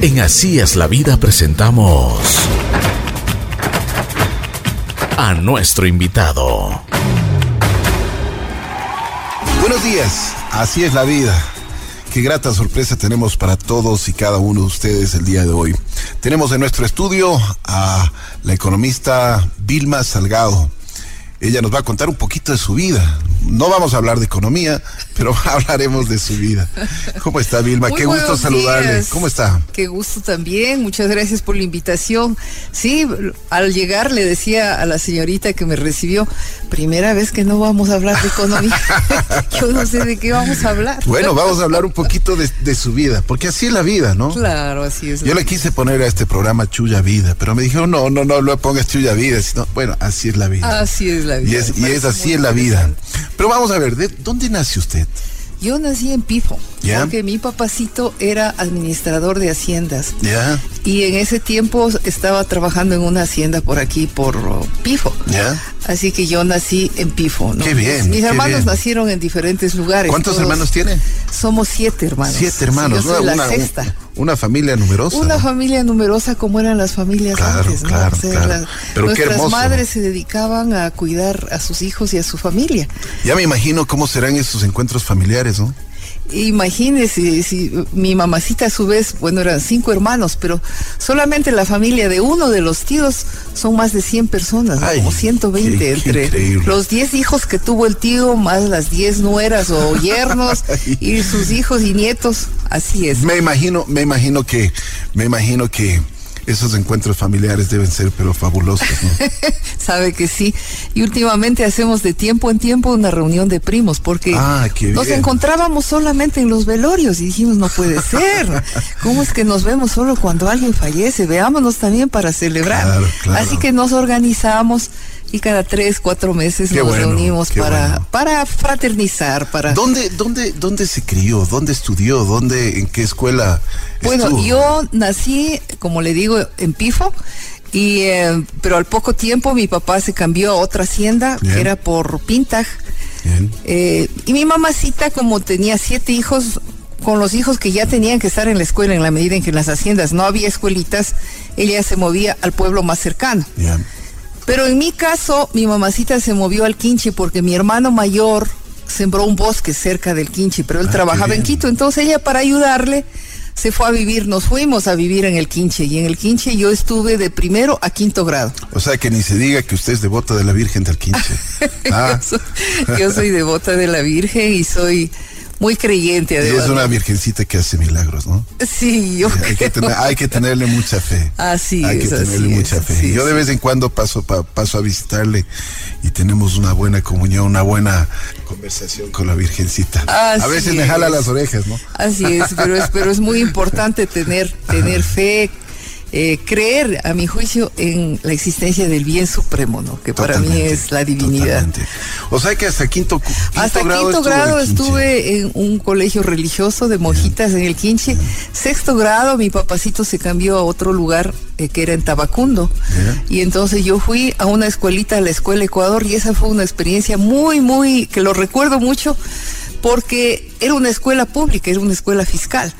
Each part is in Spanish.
En Así es la vida presentamos a nuestro invitado. Buenos días, así es la vida. Qué grata sorpresa tenemos para todos y cada uno de ustedes el día de hoy. Tenemos en nuestro estudio a la economista Vilma Salgado. Ella nos va a contar un poquito de su vida. No vamos a hablar de economía, pero hablaremos de su vida. ¿Cómo está Vilma? Muy Qué gusto saludarle. días. ¿Cómo está? Qué gusto también. Muchas gracias por la invitación. Sí, al llegar le decía a la señorita que me recibió, primera vez que no vamos a hablar de economía. Yo no sé de qué vamos a hablar. Bueno, vamos a hablar un poquito de, de su vida, porque así es la vida, ¿no? Claro, así es. Yo le quise poner a este programa Chuya Vida, pero me dijeron, no, no, no, no pongas Chuya Vida, sino, bueno, así es la vida. Así es la vida. Y es, y así en la vida. Pero vamos a ver, ¿de dónde nace usted? Yo nací en Pifo, ¿Ya? porque mi papacito era administrador de haciendas. ¿Ya? Y en ese tiempo estaba trabajando en una hacienda por aquí, por Pifo. Así que yo nací en Pifo. ¿no? Qué bien, Mis, mis qué hermanos bien. nacieron en diferentes lugares. ¿Cuántos todos- hermanos tiene? Somos siete hermanos. Siete hermanos. Sí, yo soy una, la una- sexta. Una familia numerosa. Una familia numerosa como eran las familias Claro, antes, ¿no? claro, claro. Pero qué nuestras hermoso. madres se dedicaban a cuidar a sus hijos y a su familia. Ya me imagino cómo serán esos encuentros familiares, ¿no? Imagínese si mi mamacita a su vez, bueno, eran cinco hermanos, pero solamente la familia de uno de los tíos son más de 100 personas, como 120 qué- entre los 10 hijos que tuvo el tío, más las 10 nueras o yernos y sus hijos y nietos, así es. Me imagino, me imagino que, me imagino que esos encuentros familiares deben ser pero fabulosos, ¿no? Sabe que sí. Y últimamente hacemos de tiempo en tiempo una reunión de primos porque Ah, nos encontrábamos solamente en los velorios y dijimos, no puede ser. ¿Cómo es que nos vemos solo cuando alguien fallece? Veámonos también para celebrar. Claro, claro. Así que nos organizamos y cada tres, cuatro meses Qué nos bueno, reunimos para, bueno. para fraternizar, para... ¿Dónde, dónde, dónde se crió? ¿Dónde estudió? ¿Dónde, en qué escuela Bueno, estuvo? yo nací, como le digo, en Pifo, y, eh, pero al poco tiempo mi papá se cambió a otra hacienda, Bien. que era por Pintaj. Eh, y mi mamacita, como tenía siete hijos, con los hijos que ya tenían que estar en la escuela, en la medida en que en las haciendas no había escuelitas, ella se movía al pueblo más cercano. Pero en mi caso, mi mamacita se movió al Quinche porque mi hermano mayor sembró un bosque cerca del Quinche, pero él Ah, trabajaba en. Quito. Entonces ella, para ayudarle, se fue a vivir, nos fuimos a vivir en el Quinche. Y en el Quinche yo estuve de primero a quinto grado. O sea que ni se diga que usted es devota de la Virgen del Quince. Ah, Yo soy- Yo soy devota de la Virgen y soy muy creyente. y es una virgencita que hace milagros, ¿no? Sí, yo Hay que, creo. tener- hay que tenerle mucha fe. Así Hay que es, tenerle así mucha es, fe. Yo de es. vez en cuando paso, pa- paso a visitarle y tenemos una buena comunión, una buena conversación con la Virgencita. a veces me jala es. las orejas, ¿no? Así es, pero es, pero es muy importante tener, tener fe, eh, creer, a mi juicio, en la existencia del bien supremo, ¿no? Que para mí es la divinidad. totalmente. O sea que hasta quinto, Hasta grado quinto grado estuve en un colegio religioso de monjitas en el Quinche. Sexto grado mi papacito se cambió a otro lugar eh, que era en Tabacundo. Y entonces yo fui a una escuelita, a la Escuela Ecuador, y esa fue una experiencia muy, muy, que lo recuerdo mucho, porque era una escuela pública, era una escuela fiscal.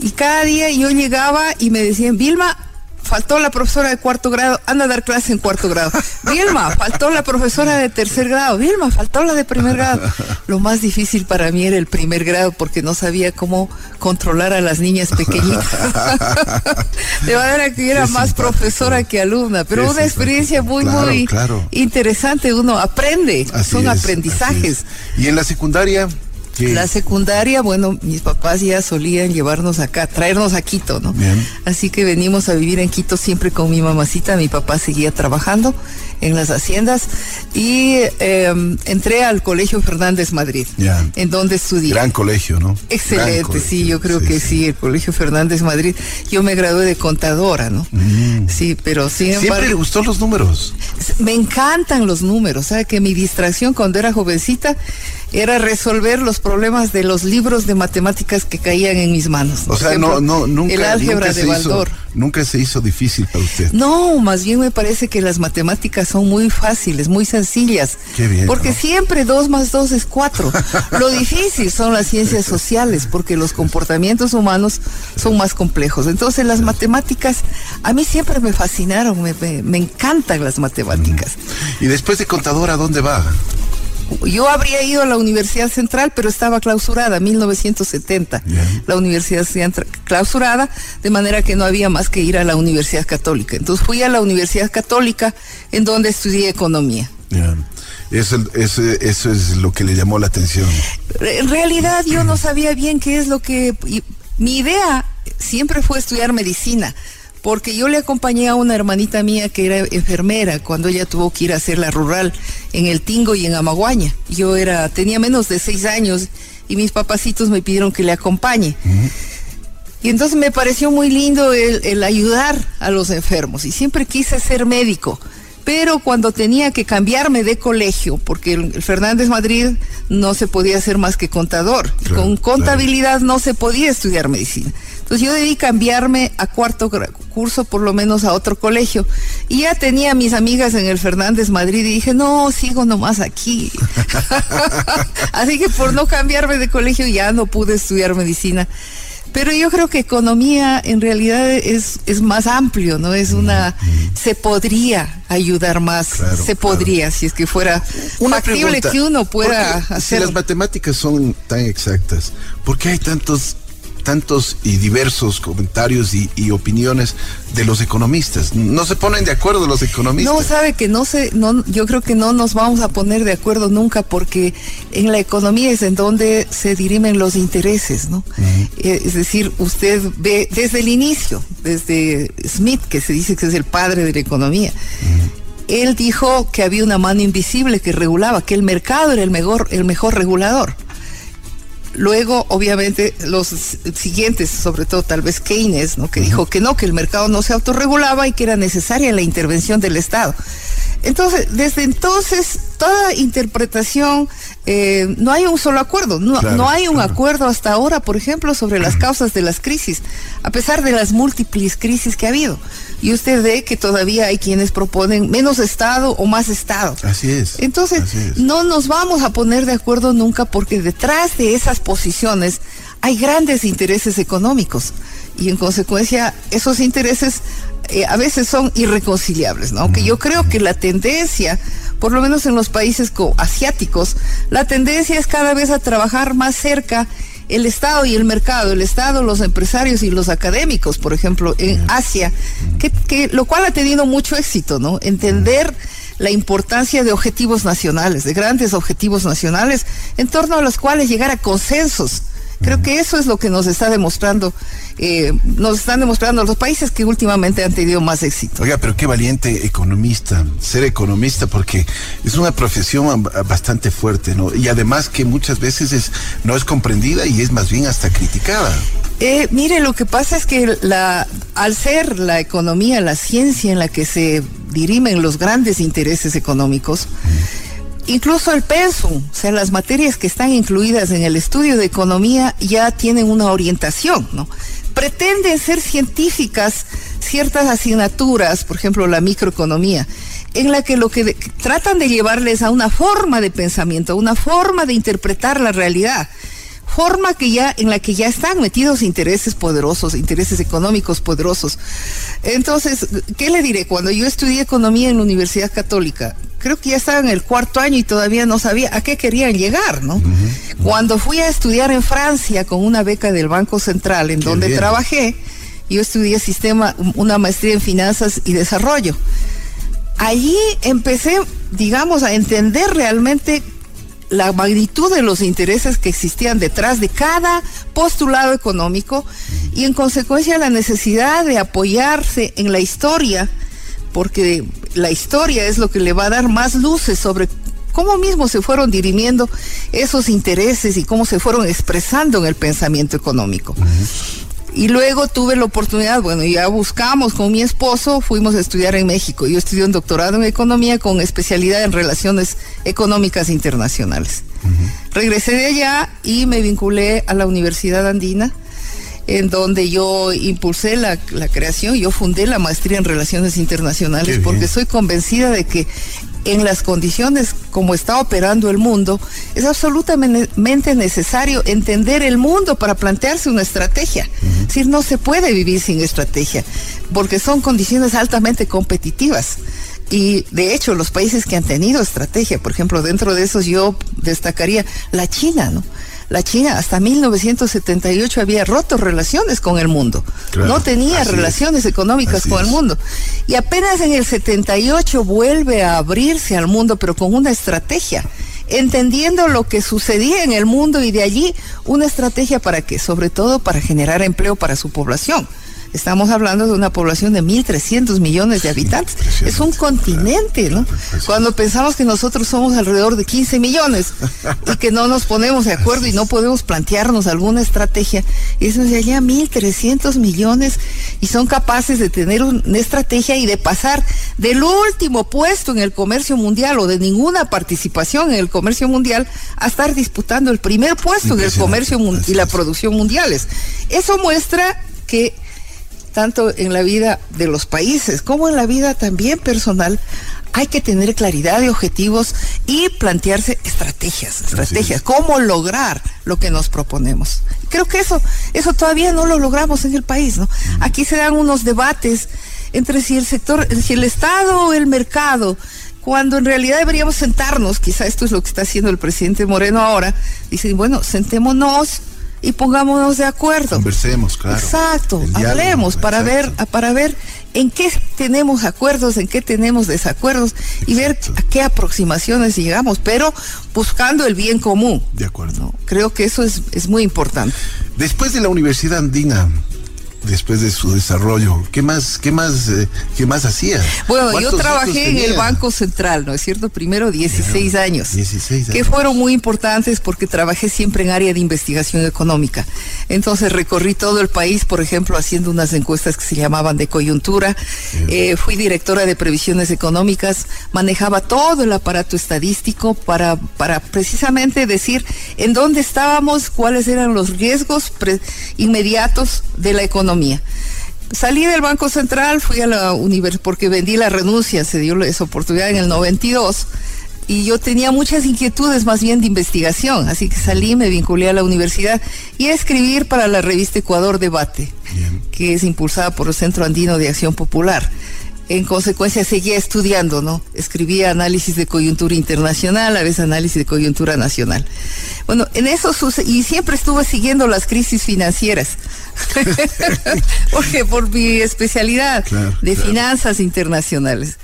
Y cada día yo llegaba y me decían, Vilma, faltó la profesora de cuarto grado, anda a dar clase en cuarto grado. Vilma, faltó la profesora de tercer grado. Vilma, faltó la de primer grado. Lo más difícil para mí era el primer grado porque no sabía cómo controlar a las niñas pequeñitas. De manera que era Qué más simpático. profesora que alumna, pero Qué una experiencia muy, Claro, muy claro. interesante. Uno aprende, Así son es, aprendizajes. es. Y en la secundaria, La secundaria, bueno, mis papás ya solían llevarnos acá, traernos a Quito, ¿no? Bien. Así que venimos a vivir en Quito siempre con mi mamacita. Mi papá seguía trabajando en las haciendas y eh, entré al Colegio Fernández Madrid, Ya. en donde estudié. Gran colegio, ¿no? Excelente, colegio. sí, yo creo que sí. el Colegio Fernández Madrid. Yo me gradué de contadora, ¿no? Sí, pero sin Siempre embargo, le gustó los números. me encantan los números, ¿sabe? Que mi distracción cuando era jovencita, era resolver los problemas de los libros de matemáticas que caían en mis manos. O sea, no, no, nunca, el álgebra de Baldor. nunca se hizo difícil para usted. No, más bien me parece que las matemáticas son muy fáciles, muy sencillas. Qué bien. Porque siempre dos más dos es cuatro. Lo difícil son las ciencias sociales, porque los comportamientos humanos son más complejos. Entonces las matemáticas a mí siempre me fascinaron, me, me, encantan las matemáticas. ¿Y después de contador a dónde va? Yo habría ido a la Universidad Central, pero estaba clausurada, 1970. La Universidad clausurada, de manera que no había más que ir a la Universidad Católica. Entonces fui a la Universidad Católica, en donde estudié economía. Eso, eso, eso, es lo que le llamó la atención. En realidad yo no sabía bien qué es lo que... Mi idea siempre fue estudiar medicina porque yo le acompañé a una hermanita mía que era enfermera cuando ella tuvo que ir a hacer la rural en El Tingo y en Amaguaña. Yo era, tenía menos de seis años y mis papacitos me pidieron que le acompañe. Y entonces me pareció muy lindo el, ayudar a los enfermos y siempre quise ser médico pero cuando tenía que cambiarme de colegio, porque el, Fernández Madrid no se podía hacer más que contador, con contabilidad no se podía estudiar medicina. Entonces yo debí cambiarme a cuarto curso, por lo menos a otro colegio. Y ya tenía mis amigas en el Fernández Madrid y dije, no, sigo nomás aquí. Así que por no cambiarme de colegio ya no pude estudiar medicina. Pero yo creo que economía en realidad es, es más amplio, ¿no? Es una, se podría ayudar más, se podría, si es que fuera una factible que uno pueda hacer. Si las matemáticas son tan exactas, ¿por qué hay tantos tantos y diversos comentarios y, opiniones de los economistas. No se ponen de acuerdo los economistas. No, sabe que no se, no, yo creo que no nos vamos a poner de acuerdo nunca porque en la economía es en donde se dirimen los intereses, ¿no? Eh, es decir, usted ve desde el inicio, desde Smith, que se dice que es el padre de la economía. Él dijo que había una mano invisible que regulaba, que el mercado era el mejor, el mejor regulador. Luego, obviamente, los siguientes, sobre todo tal vez Keynes, ¿no? que dijo que no, que el mercado no se autorregulaba y que era necesaria la intervención del Estado. Entonces, desde entonces, toda interpretación, eh, no hay un solo acuerdo, no, no hay un acuerdo hasta ahora, por ejemplo, sobre las causas de las crisis, a pesar de las múltiples crisis que ha habido. Y usted ve que todavía hay quienes proponen menos Estado o más Estado. Así es. Entonces, no nos vamos a poner de acuerdo nunca porque detrás de esas posiciones hay grandes intereses económicos y en consecuencia esos intereses eh, a veces son irreconciliables, ¿no? Aunque yo creo que la tendencia, por lo menos en los países asiáticos, la tendencia es cada vez a trabajar más cerca el Estado y el mercado, el Estado, los empresarios y los académicos, por ejemplo, en Asia, que, que lo cual ha tenido mucho éxito, ¿no? Entender la importancia de objetivos nacionales, de grandes objetivos nacionales, en torno a los cuales llegar a consensos Creo que eso es lo que nos está demostrando, eh, nos están demostrando los países que últimamente han tenido más éxito. Oiga, pero qué valiente economista, ser economista, porque es una profesión bastante fuerte, ¿no? Y además que muchas veces es, no es comprendida y es más bien hasta criticada. Eh, mire, lo que pasa es que la, al ser la economía, la ciencia en la que se dirimen los grandes intereses económicos, incluso el pensum, o sea, las materias que están incluidas en el estudio de economía ya tienen una orientación, ¿no? Pretenden ser científicas ciertas asignaturas, por ejemplo, la microeconomía, en la que lo que tratan de llevarles a una forma de pensamiento, a una forma de interpretar la realidad forma que ya en la que ya están metidos intereses poderosos, intereses económicos poderosos. Entonces, ¿qué le diré? Cuando yo estudié economía en la Universidad Católica, creo que ya estaba en el cuarto año y todavía no sabía a qué querían llegar, ¿no? Cuando fui a estudiar en Francia con una beca del Banco Central, en donde trabajé, yo estudié sistema, una maestría en finanzas y desarrollo. Allí empecé, digamos, a entender realmente la magnitud de los intereses que existían detrás de cada postulado económico y en consecuencia la necesidad de apoyarse en la historia, porque la historia es lo que le va a dar más luces sobre cómo mismo se fueron dirimiendo esos intereses y cómo se fueron expresando en el pensamiento económico. Y luego tuve la oportunidad, bueno, ya buscamos con mi esposo, fuimos a estudiar en México. Yo estudié un doctorado en economía con especialidad en relaciones económicas internacionales. Regresé de allá y me vinculé a la Universidad Andina, en donde yo impulsé la, la creación, yo fundé la maestría en relaciones internacionales, porque soy convencida de que en las condiciones como está operando el mundo, es absolutamente necesario entender el mundo para plantearse una estrategia. Es decir, no se puede vivir sin estrategia, porque son condiciones altamente competitivas. Y de hecho, los países que han tenido estrategia, por ejemplo, dentro de esos yo destacaría la China, ¿no? La China hasta 1978 había roto relaciones con el mundo. no tenía relaciones económicas con el mundo. Y apenas en el 78 vuelve a abrirse al mundo, pero con una estrategia entendiendo lo que sucedía en el mundo y de allí una estrategia para qué, sobre todo para generar empleo para su población. Estamos hablando de una población de 1.300 millones de habitantes. Es un continente, ¿no? Cuando pensamos que nosotros somos alrededor de 15 millones y que no nos ponemos de acuerdo y no podemos plantearnos alguna estrategia, y eso de allá 1.300 millones y son capaces de tener una estrategia y de pasar del último puesto en el comercio mundial o de ninguna participación en el comercio mundial a estar disputando el primer puesto en el comercio y la producción mundiales. Eso muestra que tanto en la vida de los países como en la vida también personal, hay que tener claridad de objetivos y plantearse estrategias, estrategias, cómo lograr lo que nos proponemos. Creo que eso, eso todavía no lo logramos en el país, ¿no? Aquí se dan unos debates entre si el sector, si el Estado o el mercado, cuando en realidad deberíamos sentarnos, quizá esto es lo que está haciendo el presidente Moreno ahora, dicen, bueno, sentémonos y pongámonos de acuerdo. Conversemos, claro. Exacto, hablemos para ver, para ver en qué tenemos acuerdos, en qué tenemos desacuerdos y ver a qué aproximaciones llegamos, pero buscando el bien común. De acuerdo. Creo que eso es, es muy importante. Después de la Universidad Andina, después de su desarrollo? ¿Qué más, qué más, eh, qué más hacía? Bueno, yo trabajé en el Banco Central, ¿no es cierto? Primero 16 años. 16 años. Que fueron muy importantes porque trabajé siempre en área de investigación económica. Entonces recorrí todo el país, por ejemplo, haciendo unas encuestas que se llamaban de coyuntura. Eh, fui directora de previsiones económicas, manejaba todo el aparato estadístico para, para precisamente decir en dónde estábamos, cuáles eran los riesgos inmediatos de la economía Salí del Banco Central, fui a la universidad porque vendí la renuncia, se dio esa oportunidad en el 92 y yo tenía muchas inquietudes más bien de investigación, así que salí, me vinculé a la universidad y a escribir para la revista Ecuador Debate, que es impulsada por el Centro Andino de Acción Popular en consecuencia seguía estudiando, ¿no? Escribía análisis de coyuntura internacional, a veces análisis de coyuntura nacional. Bueno, en eso y siempre estuve siguiendo las crisis financieras. Porque por mi especialidad de finanzas internacionales.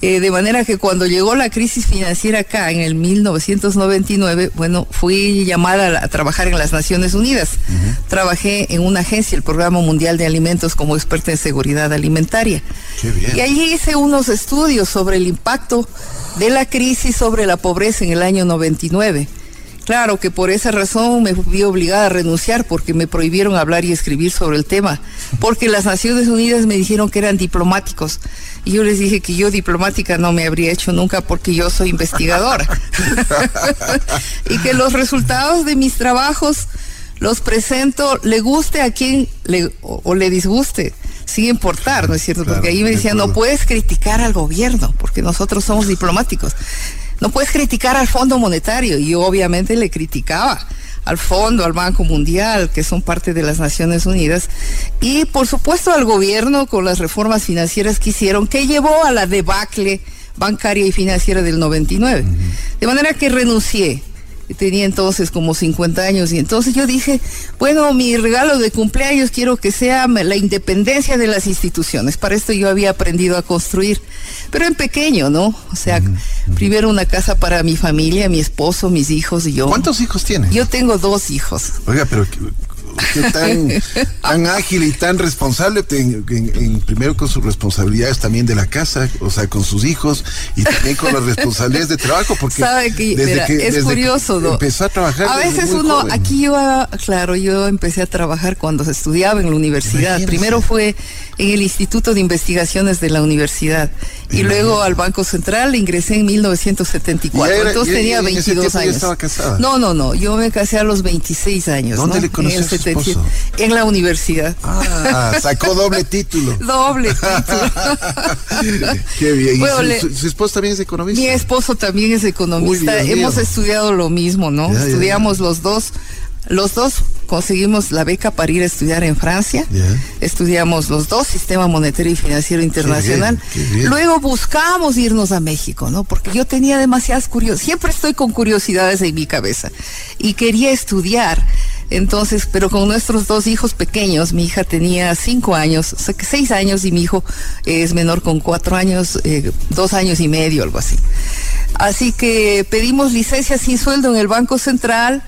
Eh, de manera que cuando llegó la crisis financiera acá en el 1999, bueno, fui llamada a, trabajar en las Naciones Unidas. Trabajé en una agencia, el Programa Mundial de Alimentos, como experta en seguridad alimentaria. Y allí hice unos estudios sobre el impacto de la crisis sobre la pobreza en el año 99. Claro que por esa razón me vi obligada a renunciar porque me prohibieron hablar y escribir sobre el tema, porque las Naciones Unidas me dijeron que eran diplomáticos y yo les dije que yo diplomática no me habría hecho nunca porque yo soy investigadora y que los resultados de mis trabajos los presento, le guste a quien le, o, le disguste sin importar, ¿no es cierto? Porque ahí me decían, no puedes criticar al gobierno, porque nosotros somos diplomáticos. No puedes criticar al Fondo Monetario. Y yo obviamente le criticaba al Fondo, al Banco Mundial, que son parte de las Naciones Unidas, y por supuesto al gobierno con las reformas financieras que hicieron, que llevó a la debacle bancaria y financiera del 99. De manera que renuncié tenía entonces como 50 años y entonces yo dije, bueno, mi regalo de cumpleaños quiero que sea la independencia de las instituciones. Para esto yo había aprendido a construir, pero en pequeño, ¿no? O sea, primero una casa para mi familia, mi esposo, mis hijos y yo. ¿Cuántos hijos tiene? Yo tengo dos hijos. Oiga, pero Usted tan, tan ágil y tan responsable, en, primero con sus responsabilidades también de la casa, o sea, con sus hijos y también con las responsabilidades de trabajo, porque ¿Sabe que, es curioso, ¿no? empezó a trabajar. A veces uno, aquí yo, claro, yo empecé a trabajar cuando se estudiaba en la universidad. Primero fue en el Instituto de Investigaciones de la universidad y luego al Banco Central ingresé en 1974. Entonces tenía 22 años. estaba casada? No, no, no. Yo me casé a los 26 años. ¿Dónde le conoció en, a su en la universidad. Ah, sacó doble título. doble título. Qué bien. su, esposo también es economista? Mi esposo también es economista. Hemos estudiado lo mismo, ¿no? Estudiamos los dos los dos conseguimos la beca para ir a estudiar en Francia. Estudiamos los dos, Sistema Monetario y Financiero Internacional. Luego buscamos irnos a México, ¿no? Porque yo tenía demasiadas curiosidades. Siempre estoy con curiosidades en mi cabeza. Y quería estudiar. Entonces, pero con nuestros dos hijos pequeños, mi hija tenía cinco años, o sea que seis años y mi hijo es menor con cuatro años, eh, dos años y medio, algo así. Así que pedimos licencia sin sueldo en el Banco Central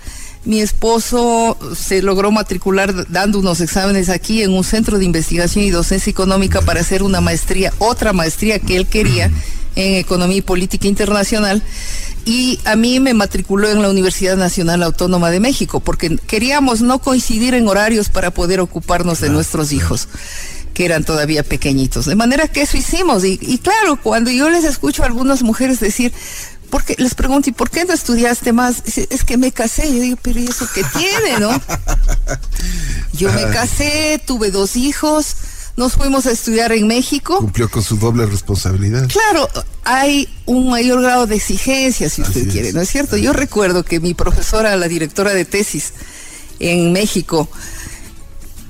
mi esposo se logró matricular dando unos exámenes aquí en un centro de investigación y docencia económica para hacer una maestría, otra maestría que él quería en economía y política internacional. Y a mí me matriculó en la Universidad Nacional Autónoma de México porque queríamos no coincidir en horarios para poder ocuparnos de nuestros hijos que eran todavía pequeñitos. De manera que eso hicimos. Y, y, claro, cuando yo les escucho a algunas mujeres decir, porque les pregunto, ¿y por qué no estudiaste más? Es que me casé. Yo digo, pero ¿y eso qué tiene, no? Yo me casé, tuve dos hijos, nos fuimos a estudiar en México. Cumplió con su doble responsabilidad. Claro, hay un mayor grado de exigencia, si usted quiere, ¿no es cierto? Yo recuerdo que mi profesora, la directora de tesis en México,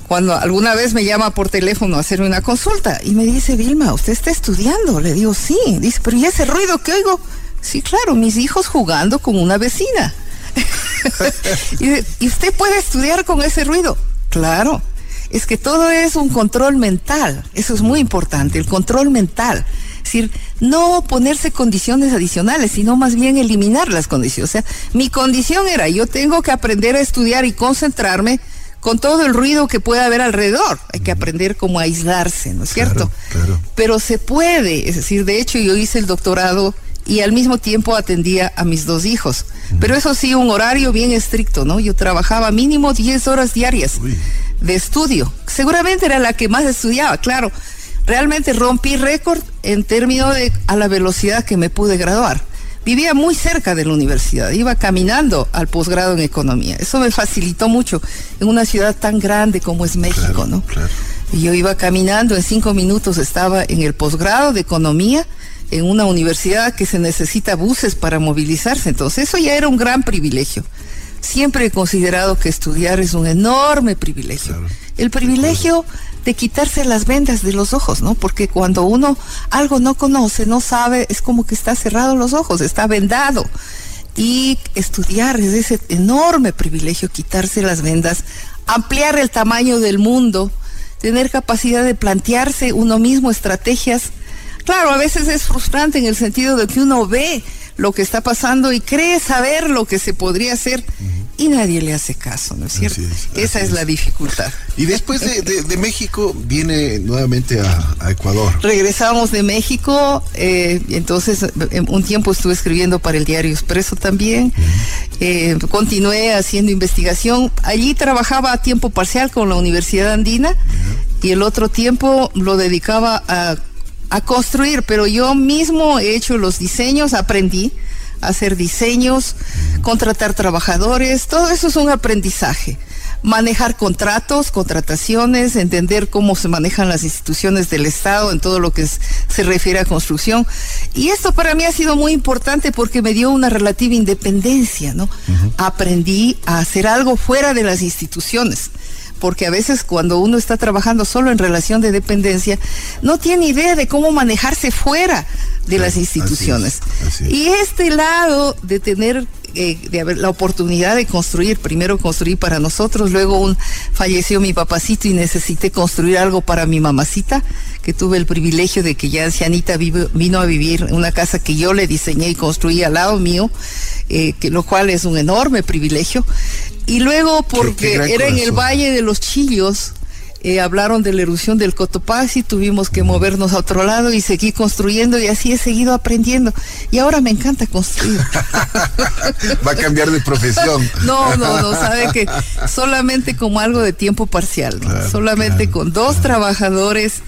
cuando alguna vez me llama por teléfono a hacerme una consulta y me dice, Vilma, ¿usted está estudiando? Le digo, sí. Dice, pero ¿y ese ruido que oigo? Sí, claro, mis hijos jugando con una vecina. y, usted puede estudiar con ese ruido. Claro, es que todo es un control mental. Eso es muy importante, el control mental. Es decir, no ponerse condiciones adicionales, sino más bien eliminar las condiciones. O sea, mi condición era, yo tengo que aprender a estudiar y concentrarme con todo el ruido que pueda haber alrededor. Hay que aprender cómo aislarse, ¿no es cierto? Claro. Pero se puede, es decir, de hecho yo hice el doctorado y al mismo tiempo atendía a mis dos hijos. Pero eso sí, un horario bien estricto, ¿no? Yo trabajaba mínimo 10 horas diarias de estudio. Seguramente era la que más estudiaba, claro. Realmente rompí récord en términos de a la velocidad que me pude graduar. Vivía muy cerca de la universidad, iba caminando al posgrado en economía. Eso me facilitó mucho en una ciudad tan grande como es México, ¿no? Y yo iba caminando, en cinco minutos estaba en el posgrado de economía en una universidad que se necesita buses para movilizarse. Entonces eso ya era un gran privilegio. Siempre he considerado que estudiar es un enorme privilegio. El privilegio de quitarse las vendas de los ojos, ¿no? Porque cuando uno algo no conoce, no sabe, es como que está cerrado los ojos, está vendado. Y estudiar es ese enorme privilegio, quitarse las vendas, ampliar el tamaño del mundo, tener capacidad de plantearse uno mismo estrategias Claro, a veces es frustrante en el sentido de que uno ve lo que está pasando y cree saber lo que se podría hacer y nadie le hace caso, ¿no es cierto? Esa es, la dificultad. Y después de, México viene nuevamente a, Ecuador. Regresamos de México, eh, entonces un tiempo estuve escribiendo para el diario Expreso también, eh, continué haciendo investigación, allí trabajaba a tiempo parcial con la Universidad Andina y el otro tiempo lo dedicaba a a construir, pero yo mismo he hecho los diseños, aprendí a hacer diseños, contratar trabajadores, todo eso es un aprendizaje. Manejar contratos, contrataciones, entender cómo se manejan las instituciones del Estado en todo lo que se refiere a construcción. Y esto para mí ha sido muy importante porque me dio una relativa independencia, ¿no? Aprendí a hacer algo fuera de las instituciones porque a veces cuando uno está trabajando solo en relación de dependencia, no tiene idea de cómo manejarse fuera de las instituciones. Y este lado de tener eh, de haber la oportunidad de construir, primero construir para nosotros, luego un falleció mi papacito y necesité construir algo para mi mamacita, que tuve el privilegio de que ya ancianita vino a vivir en una casa que yo le diseñé y construí al lado mío, eh, que, lo cual es un enorme privilegio. Y luego porque era en el Valle de los Chillos, eh, hablaron de la erupción del Cotopaxi, tuvimos que movernos a otro lado y seguir construyendo y así he seguido aprendiendo. Y ahora me encanta construir. Va a cambiar de profesión. no, no, no, sabe que solamente como algo de tiempo parcial, solamente con dos trabajadores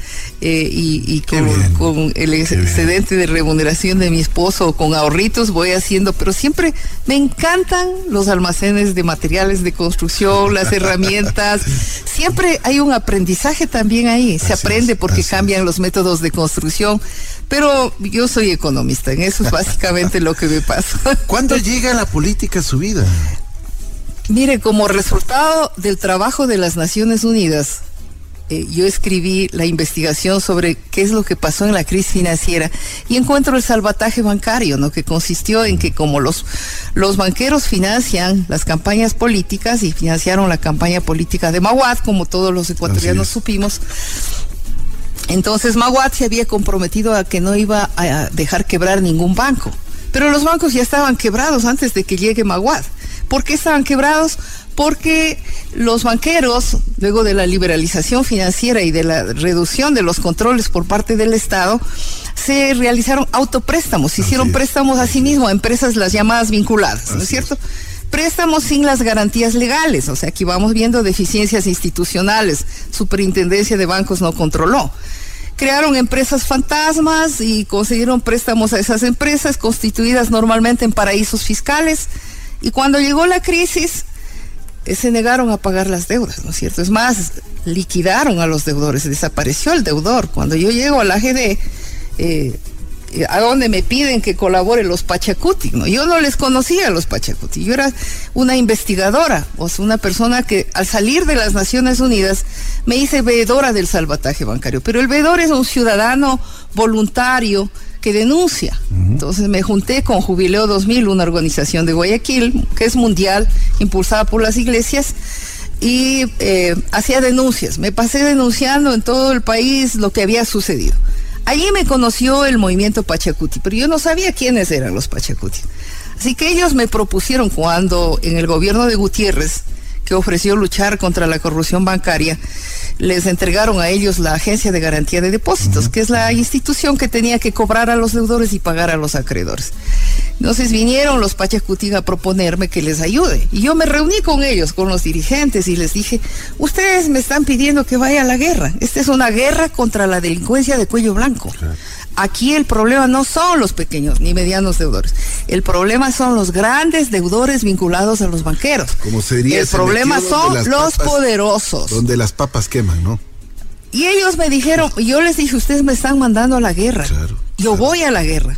eh, y, con, el excedente de remuneración de mi esposo con ahorritos voy haciendo, pero siempre me encantan los almacenes de materiales de construcción, las herramientas, siempre hay un aprendizaje también ahí, se aprende porque cambian los métodos de construcción, pero yo soy economista, en eso es básicamente lo que me pasa. ¿Cuándo llega la política a su vida? Mire, como resultado del trabajo de las Naciones Unidas, eh, yo escribí la investigación sobre qué es lo que pasó en la crisis financiera y encuentro el salvataje bancario, ¿no? Que consistió en que como los, los banqueros financian las campañas políticas y financiaron la campaña política de Maguad, como todos los ecuatorianos supimos, entonces Maguad se había comprometido a que no iba a dejar quebrar ningún banco. Pero los bancos ya estaban quebrados antes de que llegue Maguad. ¿Por qué estaban quebrados? Porque los banqueros, luego de la liberalización financiera y de la reducción de los controles por parte del Estado, se realizaron autopréstamos, se hicieron préstamos a sí mismos a empresas las llamadas vinculadas, ¿no es cierto? Préstamos sin las garantías legales, o sea, aquí vamos viendo deficiencias institucionales, superintendencia de bancos no controló crearon empresas fantasmas y consiguieron préstamos a esas empresas constituidas normalmente en paraísos fiscales. Y cuando llegó la crisis, se negaron a pagar las deudas, ¿no es cierto? Es más, liquidaron a los deudores, desapareció el deudor. Cuando yo llego a la GD, eh, a donde me piden que colabore los Pachacuti, ¿no? Yo no les conocía a los Pachacuti, yo era una investigadora, o sea, una persona que al salir de las Naciones Unidas me hice veedora del salvataje bancario, pero el veedor es un ciudadano voluntario que denuncia. Entonces me junté con Jubileo 2000, una organización de Guayaquil, que es mundial, impulsada por las iglesias, y eh, hacía denuncias. Me pasé denunciando en todo el país lo que había sucedido. Allí me conoció el movimiento Pachacuti, pero yo no sabía quiénes eran los Pachacuti. Así que ellos me propusieron cuando en el gobierno de Gutiérrez, que ofreció luchar contra la corrupción bancaria, les entregaron a ellos la Agencia de Garantía de Depósitos, que es la institución que tenía que cobrar a los deudores y pagar a los acreedores. Entonces vinieron los Pachacuti a proponerme que les ayude. Y yo me reuní con ellos, con los dirigentes, y les dije, ustedes me están pidiendo que vaya a la guerra. Esta es una guerra contra la delincuencia de cuello blanco. Aquí el problema no son los pequeños ni medianos deudores. El problema son los grandes deudores vinculados a los banqueros. Como sería el problema son los poderosos. Donde las papas queman, ¿no? Y ellos me dijeron, yo les dije, ustedes me están mandando a la guerra. yo voy a la guerra.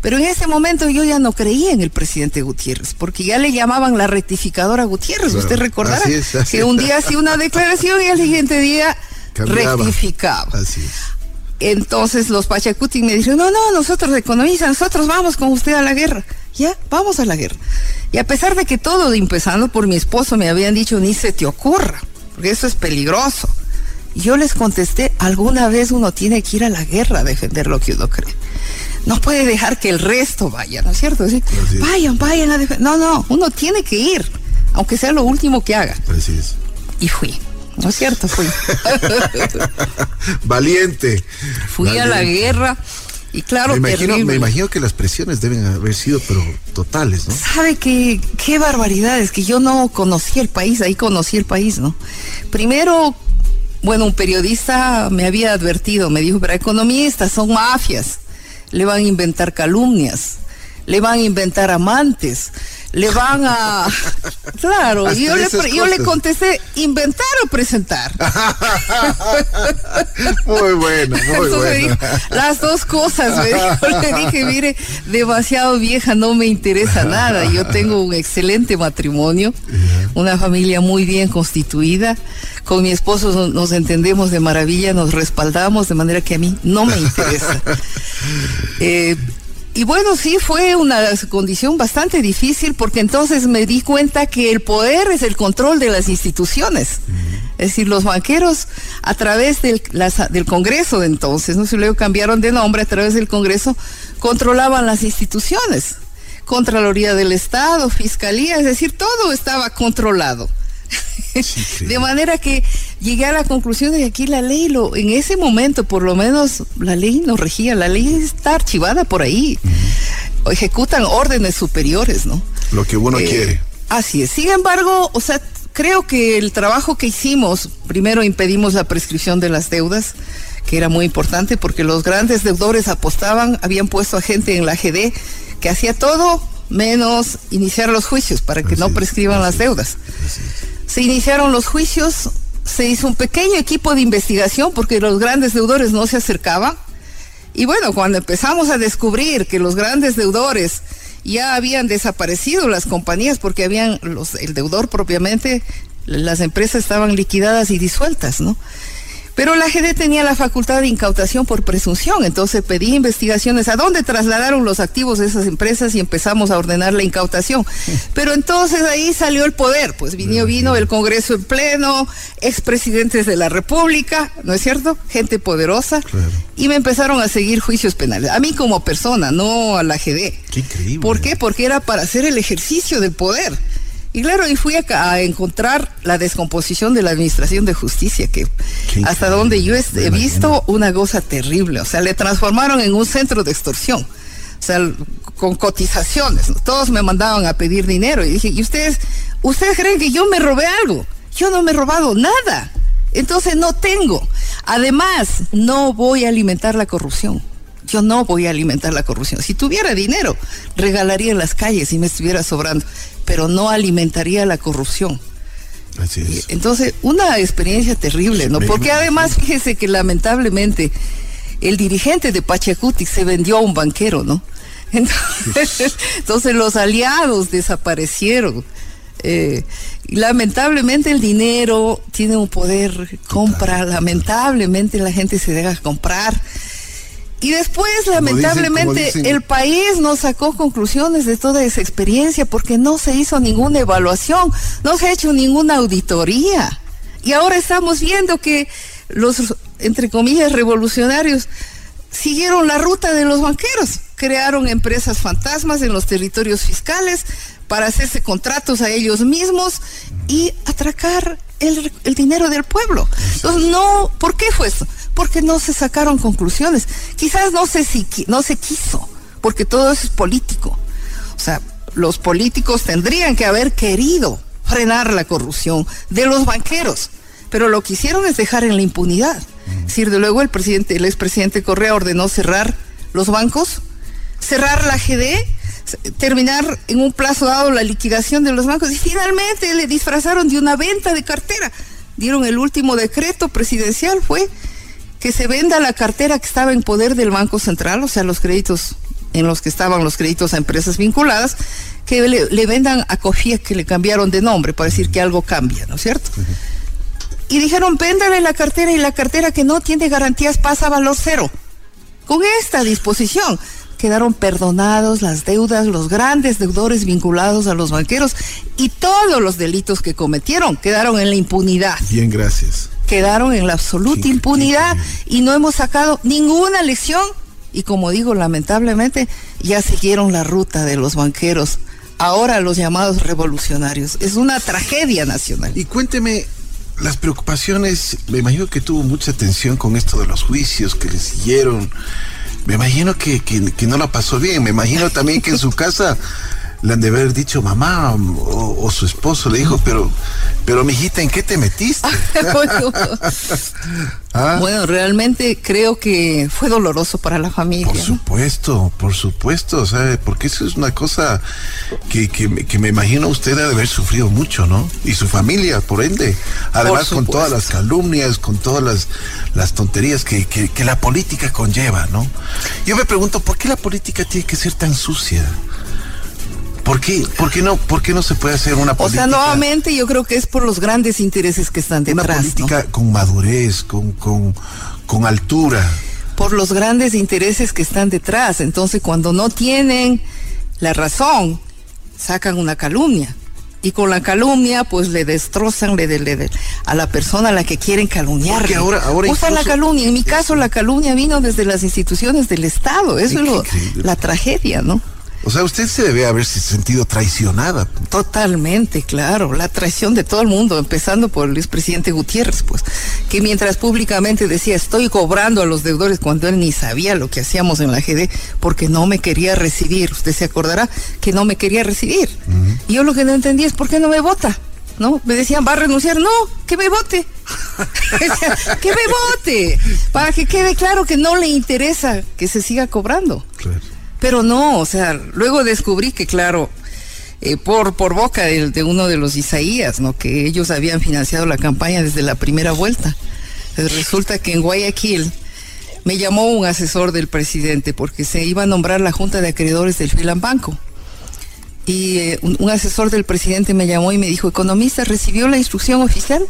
Pero en ese momento yo ya no creía en el presidente Gutiérrez, porque ya le llamaban la rectificadora Gutiérrez. Usted recordará que un día hacía una declaración y al siguiente día rectificaba. Así es. Entonces los Pachacuti me dijeron, no, no, nosotros economistas, nosotros vamos con usted a la guerra. Ya, vamos a la guerra. Y a pesar de que todo, empezando por mi esposo, me habían dicho, ni se te ocurra, porque eso es peligroso. Y yo les contesté, alguna vez uno tiene que ir a la guerra a defender lo que uno cree. No puede dejar que el resto vaya, ¿no es cierto? Vayan, vayan a defender. No, no, uno tiene que ir, aunque sea lo último que haga. Así es. Y fui. No es cierto, fui. Valiente. Fui a la guerra. Y claro, me imagino, me imagino que las presiones deben haber sido, pero totales, ¿no? Sabe que qué barbaridades, que yo no conocí el país, ahí conocí el país, ¿no? Primero, bueno, un periodista me había advertido, me dijo, pero economistas son mafias, le van a inventar calumnias, le van a inventar amantes, le van a... Claro, y yo le, yo le contesté, inventar o presentar. muy bueno, muy bueno. las dos cosas, me dijo. Le dije, mire, demasiado vieja, no me interesa nada. Yo tengo un excelente matrimonio, una familia muy bien constituida. Con mi esposo nos entendemos de maravilla, nos respaldamos, de manera que a mí no me interesa. Eh, y bueno, sí, fue una condición bastante difícil porque entonces me di cuenta que el poder es el control de las instituciones. Es decir, los banqueros a través del, del Congreso de entonces, no se luego cambiaron de nombre, a través del Congreso controlaban las instituciones, Contraloría del Estado, Fiscalía, es decir, todo estaba controlado. De manera que llegué a la conclusión de que aquí la ley, lo, en ese momento por lo menos la ley no regía, la ley está archivada por ahí. Ejecutan órdenes superiores, ¿no? Lo que uno eh, quiere. Así es. Sin embargo, o sea, creo que el trabajo que hicimos, primero impedimos la prescripción de las deudas, que era muy importante porque los grandes deudores apostaban, habían puesto a gente en la GD que hacía todo menos iniciar los juicios para que no prescriban las deudas. Se iniciaron los juicios, se hizo un pequeño equipo de investigación porque los grandes deudores no se acercaban. Y bueno, cuando empezamos a descubrir que los grandes deudores ya habían desaparecido las compañías porque habían los, el deudor propiamente, las empresas estaban liquidadas y disueltas, ¿no? Pero la GD tenía la facultad de incautación por presunción, entonces pedí investigaciones a dónde trasladaron los activos de esas empresas y empezamos a ordenar la incautación. Pero entonces ahí salió el poder, pues vino, vino el Congreso en pleno, expresidentes de la República, ¿no es cierto? Gente poderosa. Y me empezaron a seguir juicios penales. A mí como persona, no a la GD. Qué increíble. ¿Por qué? Porque era para hacer el ejercicio del poder. Y claro, y fui a, encontrar la descomposición de la Administración de Justicia, que hasta donde yo he visto una cosa terrible. O sea, le transformaron en un centro de extorsión. O sea, con cotizaciones. Todos me mandaban a pedir dinero. Y dije, ¿y ustedes, ustedes creen que yo me robé algo? Yo no me he robado nada. Entonces no tengo. Además, no voy a alimentar la corrupción. Yo no voy a alimentar la corrupción. Si tuviera dinero, regalaría en las calles y me estuviera sobrando pero no alimentaría la corrupción. Así es. Entonces, una experiencia terrible, ¿no? Porque además, fíjese que lamentablemente el dirigente de Pachacuti se vendió a un banquero, ¿no? Entonces, los aliados desaparecieron. Eh, lamentablemente el dinero tiene un poder, compra, lamentablemente la gente se deja comprar. Y después, lamentablemente, el país no sacó conclusiones de toda esa experiencia porque no se hizo ninguna evaluación, no se ha hecho ninguna auditoría. Y ahora estamos viendo que los, entre comillas, revolucionarios siguieron la ruta de los banqueros, crearon empresas fantasmas en los territorios fiscales para hacerse contratos a ellos mismos y atracar el, el dinero del pueblo. Entonces, no, ¿por qué fue eso? Porque no se sacaron conclusiones. Quizás no se, no se quiso, porque todo eso es político. O sea, los políticos tendrían que haber querido frenar la corrupción de los banqueros, pero lo que hicieron es dejar en la impunidad. Es decir, de luego el presidente, el expresidente Correa ordenó cerrar los bancos, cerrar la GD, terminar en un plazo dado la liquidación de los bancos y finalmente le disfrazaron de una venta de cartera. Dieron el último decreto presidencial, fue que se venda la cartera que estaba en poder del Banco Central, o sea, los créditos en los que estaban los créditos a empresas vinculadas, que le, vendan a Cofía que le cambiaron de nombre para decir que algo cambia, ¿no es cierto? Y dijeron, véndale la cartera y la cartera que no tiene garantías pasa a valor cero. Con esta disposición quedaron perdonados las deudas, los grandes deudores vinculados a los banqueros y todos los delitos que cometieron quedaron en la impunidad. Bien, gracias quedaron en la absoluta impunidad y no hemos sacado ninguna lección y como digo, lamentablemente ya siguieron la ruta de los banqueros, ahora los llamados revolucionarios. Es una tragedia nacional. Y cuénteme, las preocupaciones, me imagino que tuvo mucha atención con esto de los juicios que le siguieron. Me imagino que, que, que no la pasó bien. Me imagino también que en su casa le han de haber dicho mamá o, su esposo le dijo, pero, pero mijita, ¿en qué te metiste? ¿Ah? bueno, realmente creo que fue doloroso para la familia. Por supuesto, por supuesto, ¿sabe? Porque eso es una cosa que, que, me imagino usted ha de haber sufrido mucho, ¿no? Y su familia, por ende. Además, con todas las calumnias, con todas las, las tonterías que, que la política conlleva, ¿no? Yo me pregunto, ¿por qué la política tiene que ser tan sucia? ¿Por qué, por qué no, por qué no se puede hacer una política? O sea, nuevamente yo creo que es por los grandes intereses que están detrás. Una política con madurez, con, con, con altura. Por los grandes intereses que están detrás. Entonces, cuando no tienen la razón, sacan una calumnia. y con la calumnia pues le destrozan le, le, a la persona a la que quieren calumniar. Ahora, ahora Usa la calumnia. En mi caso la calumnia vino desde las instituciones del Estado. Eso es lo, la tragedia, ¿no? O sea, usted se debe haber sentido traicionada. Totalmente, claro. La traición de todo el mundo, empezando por el expresidente Gutiérrez, pues, que mientras públicamente decía estoy cobrando a los deudores cuando él ni sabía lo que hacíamos en la GD porque no me quería recibir. Usted se acordará que no me quería recibir. Y yo lo que no entendía es por qué no me vota. ¿no? Me decían, ¿va a renunciar? No, que me vote. que me vote. Para que quede claro que no le interesa que se siga cobrando. Claro. Pero no, o sea, luego descubrí que, claro, eh, por, por boca de, uno de los Isaías, ¿no? Que ellos habían financiado la campaña desde la primera vuelta. resulta que en Guayaquil me llamó un asesor del presidente porque se iba a nombrar la junta de acreedores del Filan Banco. Y eh, un, asesor del presidente me llamó y me dijo, economista, ¿recibió la instrucción oficial?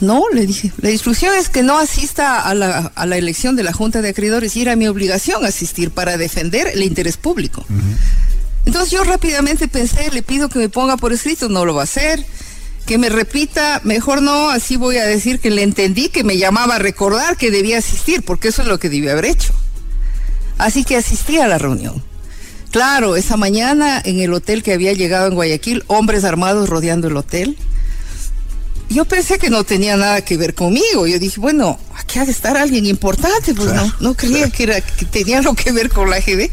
No, le dije, la instrucción es que no asista a la, a la elección de la Junta de Acreedores y era mi obligación asistir para defender el interés público. Entonces yo rápidamente pensé, le pido que me ponga por escrito, no lo va a hacer, que me repita, mejor no, así voy a decir que le entendí, que me llamaba a recordar que debía asistir, porque eso es lo que debía haber hecho. Así que asistí a la reunión. Claro, esa mañana en el hotel que había llegado en Guayaquil, hombres armados rodeando el hotel yo pensé que no tenía nada que ver conmigo. Yo dije, bueno, aquí ha de estar alguien importante, pues no, no creía que, era, que tenía algo que ver con la GD.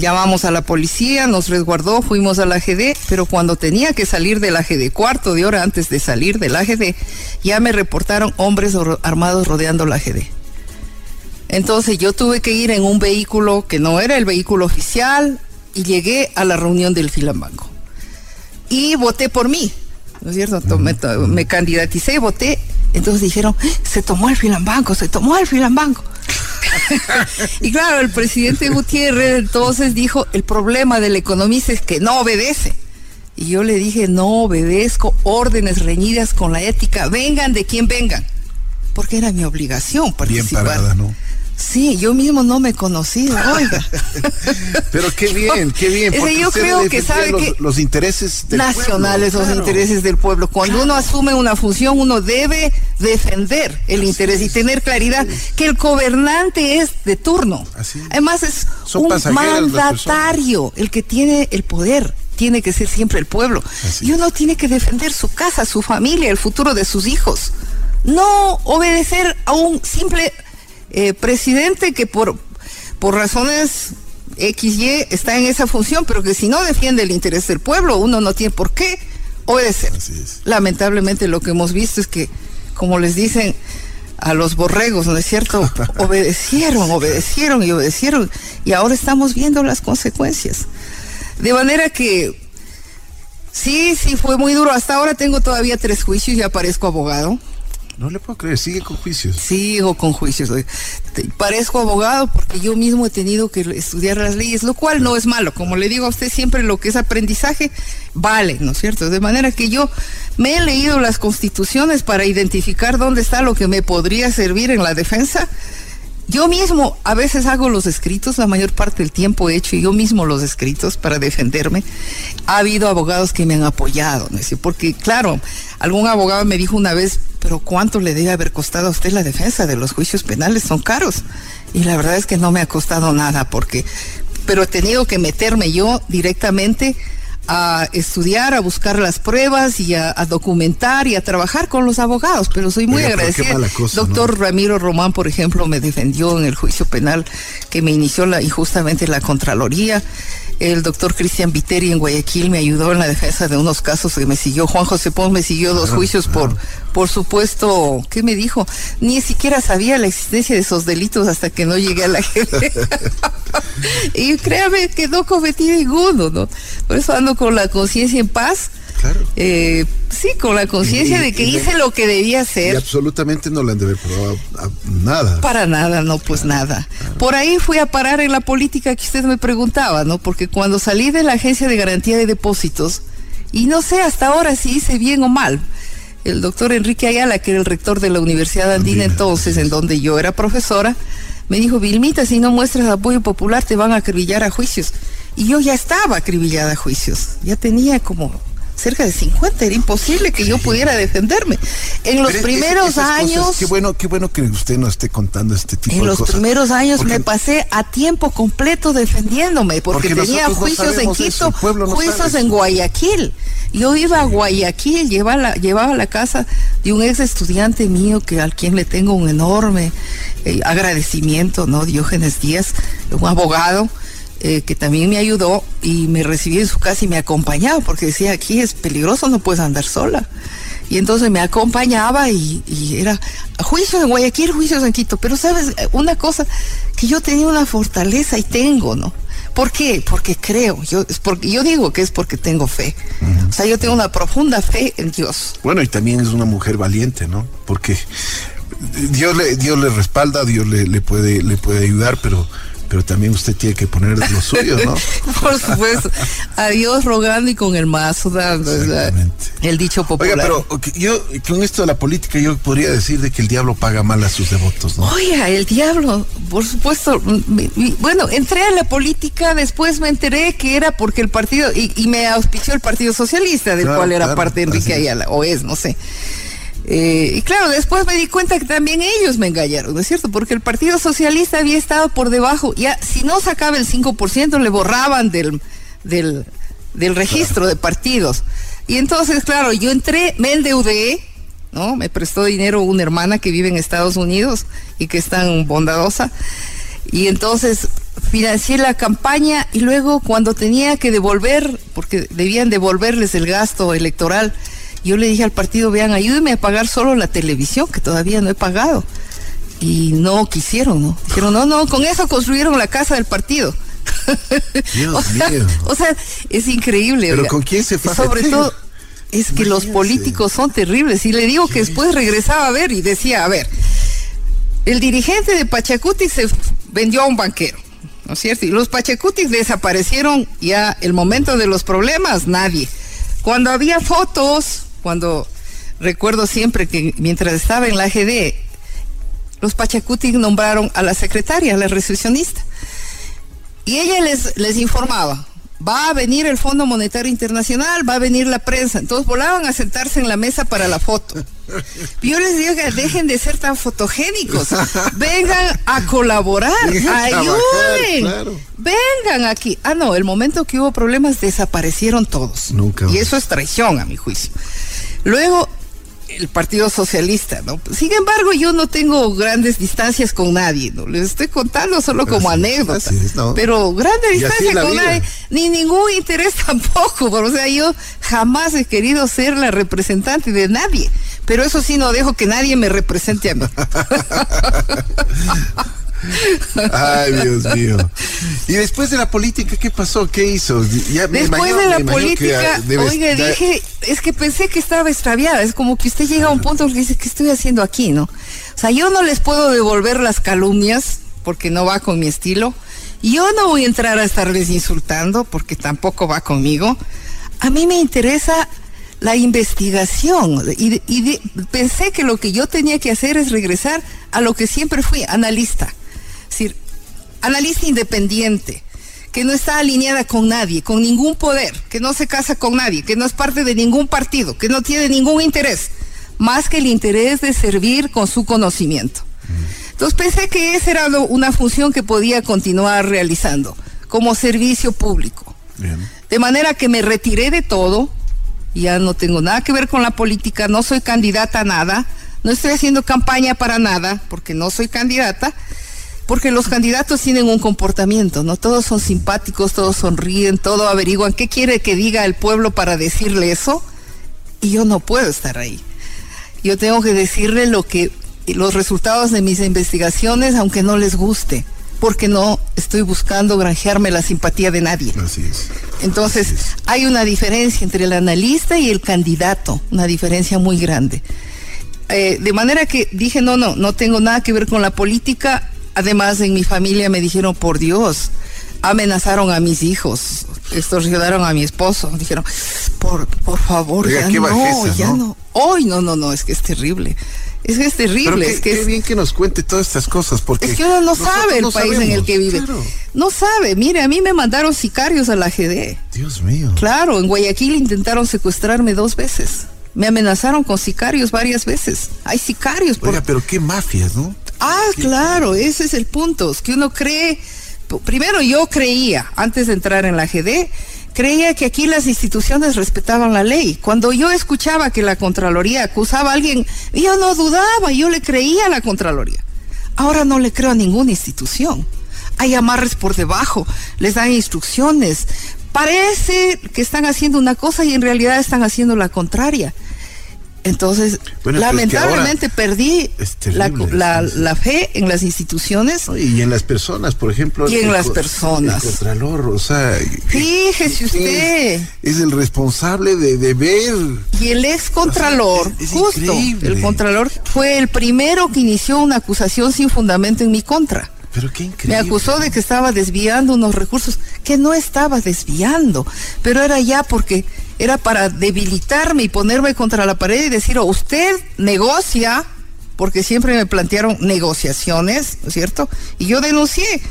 Llamamos a la policía, nos resguardó, fuimos a la GD, pero cuando tenía que salir de la GD, cuarto de hora antes de salir de la GD, ya me reportaron hombres armados rodeando la GD. Entonces yo tuve que ir en un vehículo que no era el vehículo oficial y llegué a la reunión del Filambanco. Y voté por mí, ¿no es cierto? me, candidaticé, voté, entonces dijeron, se tomó el filambanco, se tomó el filambanco. y claro, el presidente Gutiérrez entonces dijo, el problema del economista es que no obedece. Y yo le dije, no obedezco órdenes reñidas con la ética, vengan de quien vengan, porque era mi obligación participar. Bien parada, ¿no? Sí, yo mismo no me conocí, oiga. Pero qué bien, qué bien. Porque yo creo que sabe los, que los intereses nacionales, los intereses del pueblo. Cuando uno asume una función, uno debe defender el interés y tener claridad que el gobernante es de turno. Además es un mandatario, el que tiene el poder tiene que ser siempre el pueblo. y uno tiene que defender su casa, su familia, el futuro de sus hijos. No obedecer a un simple eh, presidente que por, por razones XY está en esa función, pero que si no defiende el interés del pueblo, uno no tiene por qué obedecer. Lamentablemente lo que hemos visto es que, como les dicen a los borregos, ¿no es cierto? obedecieron, obedecieron y obedecieron, y ahora estamos viendo las consecuencias. De manera que sí, sí, fue muy duro. Hasta ahora tengo todavía tres juicios y aparezco abogado. No le puedo creer, sigue con juicios. Sigo con juicios. Parezco abogado porque yo mismo he tenido que estudiar las leyes, lo cual no es malo. Como le digo a usted siempre, lo que es aprendizaje vale, ¿no es cierto? De manera que yo me he leído las constituciones para identificar dónde está lo que me podría servir en la defensa yo mismo a veces hago los escritos, la mayor parte del tiempo he hecho yo mismo los escritos para defenderme. Ha habido abogados que me han apoyado, ¿no? porque claro, algún abogado me dijo una vez, pero ¿cuánto le debe haber costado a usted la defensa de los juicios penales? Son caros. Y la verdad es que no me ha costado nada, porque, pero he tenido que meterme yo directamente a estudiar, a buscar las pruebas y a, documentar y a trabajar con los abogados, pero soy muy agradecida. Doctor Ramiro Román, por ejemplo, me defendió en el juicio penal que me inició la, injustamente la Contraloría. El doctor Cristian Viteri en Guayaquil me ayudó en la defensa de unos casos que me siguió. Juan José Pons me siguió dos juicios por, por supuesto, ¿qué me dijo? Ni siquiera sabía la existencia de esos delitos hasta que no llegué a la gente. y créame que no cometí ninguno, ¿no? Por eso ando con la conciencia en paz. Claro. Eh, sí, con la conciencia de que hice lo que debía hacer. Y absolutamente no le han de haber probado nada. Para nada, no, pues nada. Por ahí fui a parar en la política que usted me preguntaba, ¿no? Porque cuando salí de la Agencia de Garantía de Depósitos, y no sé hasta ahora si hice bien o mal, el doctor Enrique Ayala, que era el rector de la Universidad Andina entonces, en donde yo era profesora, me dijo, Vilmita, si no muestras apoyo popular te van a acribillar a juicios. Y yo ya estaba acribillada a juicios, ya tenía como cerca de 50, era imposible que yo pudiera defenderme. En los primeros años... qué bueno, qué bueno que usted nos esté contando este tipo de cosas. En los primeros años me pasé a tiempo completo defendiéndome, porque, tenía juicios en Quito, juicios en Guayaquil. Yo iba a Guayaquil, llevaba la, llevaba la casa de un ex estudiante mío que al quien le tengo un enorme eh, agradecimiento, ¿no? Diógenes Díaz, un abogado eh, que también me ayudó y me recibió en su casa y me acompañaba porque decía, aquí es peligroso, no puedes andar sola. Y entonces me acompañaba y, era juicios en Guayaquil, juicios en Quito. Pero sabes, una cosa que yo tenía una fortaleza y tengo, ¿no? ¿Por qué? Porque creo, yo, es porque, yo digo que es porque tengo fe. O sea, yo tengo una profunda fe en Dios. Bueno, y también es una mujer valiente, ¿no? Porque Dios le, Dios le respalda, Dios le, le, puede, le puede ayudar, pero pero también usted tiene que poner lo suyo, ¿no? Por supuesto. A Dios rogando y con el mazo dando. El dicho popular. Oiga, pero yo con esto de la política yo podría decir de que el diablo paga mal a sus devotos, ¿no? Oiga, el diablo, por supuesto. bueno, entré a la política, después me enteré que era porque el partido, y, me auspició el Partido Socialista, del cual era parte Enrique Ayala, o es, no sé. Eh, y claro, después me di cuenta que también ellos me engañaron, ¿no es cierto? Porque el Partido Socialista había estado por debajo, ya si no sacaba el 5% le borraban del, del, registro de partidos. Y entonces, claro, yo entré, me endeudé, ¿no? Me prestó dinero una hermana que vive en Estados Unidos y que es tan bondadosa. Y entonces financié la campaña y luego cuando tenía que devolver, porque debían devolverles el gasto electoral, yo le dije al partido, vean, ayúdenme a pagar solo la televisión, que todavía no he pagado. Y no quisieron, ¿no? Dijeron, no, no, con eso construyeron la casa del partido. Dios o, sea, mío. o sea, es increíble. Pero ¿con quién se fue? Sobre todo, es que los políticos son terribles. Y le digo que después regresaba a ver y decía, a ver, el dirigente de Pachacuti se vendió a un banquero, ¿no es cierto? Y los Pachacutis desaparecieron ya el momento de los problemas, nadie. Cuando había fotos cuando recuerdo siempre que mientras estaba en la AGD, los Pachacuti nombraron a la secretaria, a la recepcionista. Y ella les, les informaba, va a venir el Fondo Monetario Internacional, va a venir la prensa. Entonces volaban a sentarse en la mesa para la foto. Yo les digo que dejen de ser tan fotogénicos. Vengan a colaborar, ayuden. Vengan aquí. Ah, no, el momento que hubo problemas desaparecieron todos. Nunca. Y eso es traición, a mi juicio. Luego, el Partido Socialista, ¿no? Sin embargo, yo no tengo grandes distancias con nadie, ¿no? Les estoy contando solo como anécdota. Pero grandes distancias con nadie, ni ningún interés tampoco. O sea, yo jamás he querido ser la representante de nadie. Pero eso sí, no dejo que nadie me represente a mí. Ay, Dios mío. Y después de la política, ¿qué pasó? ¿Qué hizo? después de la política, oiga, dije, es que pensé que estaba extraviada. Es como que usted llega a un punto que dice, ¿qué estoy haciendo aquí, no? O sea, yo no les puedo devolver las calumnias porque no va con mi estilo. Yo no voy a entrar a estarles insultando porque tampoco va conmigo. A mí me interesa la investigación y, pensé que lo que yo tenía que hacer es regresar a lo que siempre fui, analista decir, analista independiente, que no está alineada con nadie, con ningún poder, que no se casa con nadie, que no es parte de ningún partido, que no tiene ningún interés, más que el interés de servir con su conocimiento. Entonces pensé que esa era una función que podía continuar realizando como servicio público. De manera que me retiré de todo, ya no tengo nada que ver con la política, no soy candidata a nada, no estoy haciendo campaña para nada, porque no soy candidata, porque los candidatos tienen un comportamiento, ¿no? Todos son simpáticos, todos sonríen, todo averiguan qué quiere que diga el pueblo para decirle eso, y yo no puedo estar ahí. Yo tengo que decirle lo que los resultados de mis investigaciones, aunque no les guste, porque no estoy buscando granjearme la simpatía de nadie. Así es. Entonces, hay una diferencia entre el analista y el candidato, una diferencia muy grande. Eh, de manera que dije, no, no, no tengo nada que ver con la política, Además, en mi familia me dijeron, por Dios, amenazaron a mis hijos, extorsionaron a mi esposo. Dijeron, por, por favor, ya no, ya no. Hoy no, no, no, es que es terrible. Es que es terrible. Qué, es que qué bien que nos cuente todas estas cosas, porque. Es que uno no sabe el país en el que vive. Claro. No sabe. Mire, a mí me mandaron sicarios a la GD. Dios mío. Claro, en Guayaquil intentaron secuestrarme dos veces. Me amenazaron con sicarios varias veces. Hay sicarios. Oiga, pero qué mafias, ¿no? Ah, claro, ese es el punto. Es que uno cree. Primero, yo creía, antes de entrar en la GD, creía que aquí las instituciones respetaban la ley. Cuando yo escuchaba que la Contraloría acusaba a alguien, yo no dudaba, yo le creía a la Contraloría. Ahora no le creo a ninguna institución. Hay amarres por debajo, les dan instrucciones. Parece que están haciendo una cosa y en realidad están haciendo la contraria. Entonces, bueno, lamentablemente perdí la, la, la, fe en las instituciones. Y en las personas, por ejemplo. Y en las personas. El Contralor, o sea. Fíjese usted. Es, el responsable de, de, ver. Y el ex Contralor, o sea, es, es justo, increíble. el Contralor fue el primero que inició una acusación sin fundamento en mi contra. Pero qué increíble. Me acusó de que estaba desviando unos recursos que no estaba desviando, pero era ya porque era para debilitarme y ponerme contra la pared y decir, oh, usted negocia, porque siempre me plantearon negociaciones, ¿no es cierto? Y yo denuncié.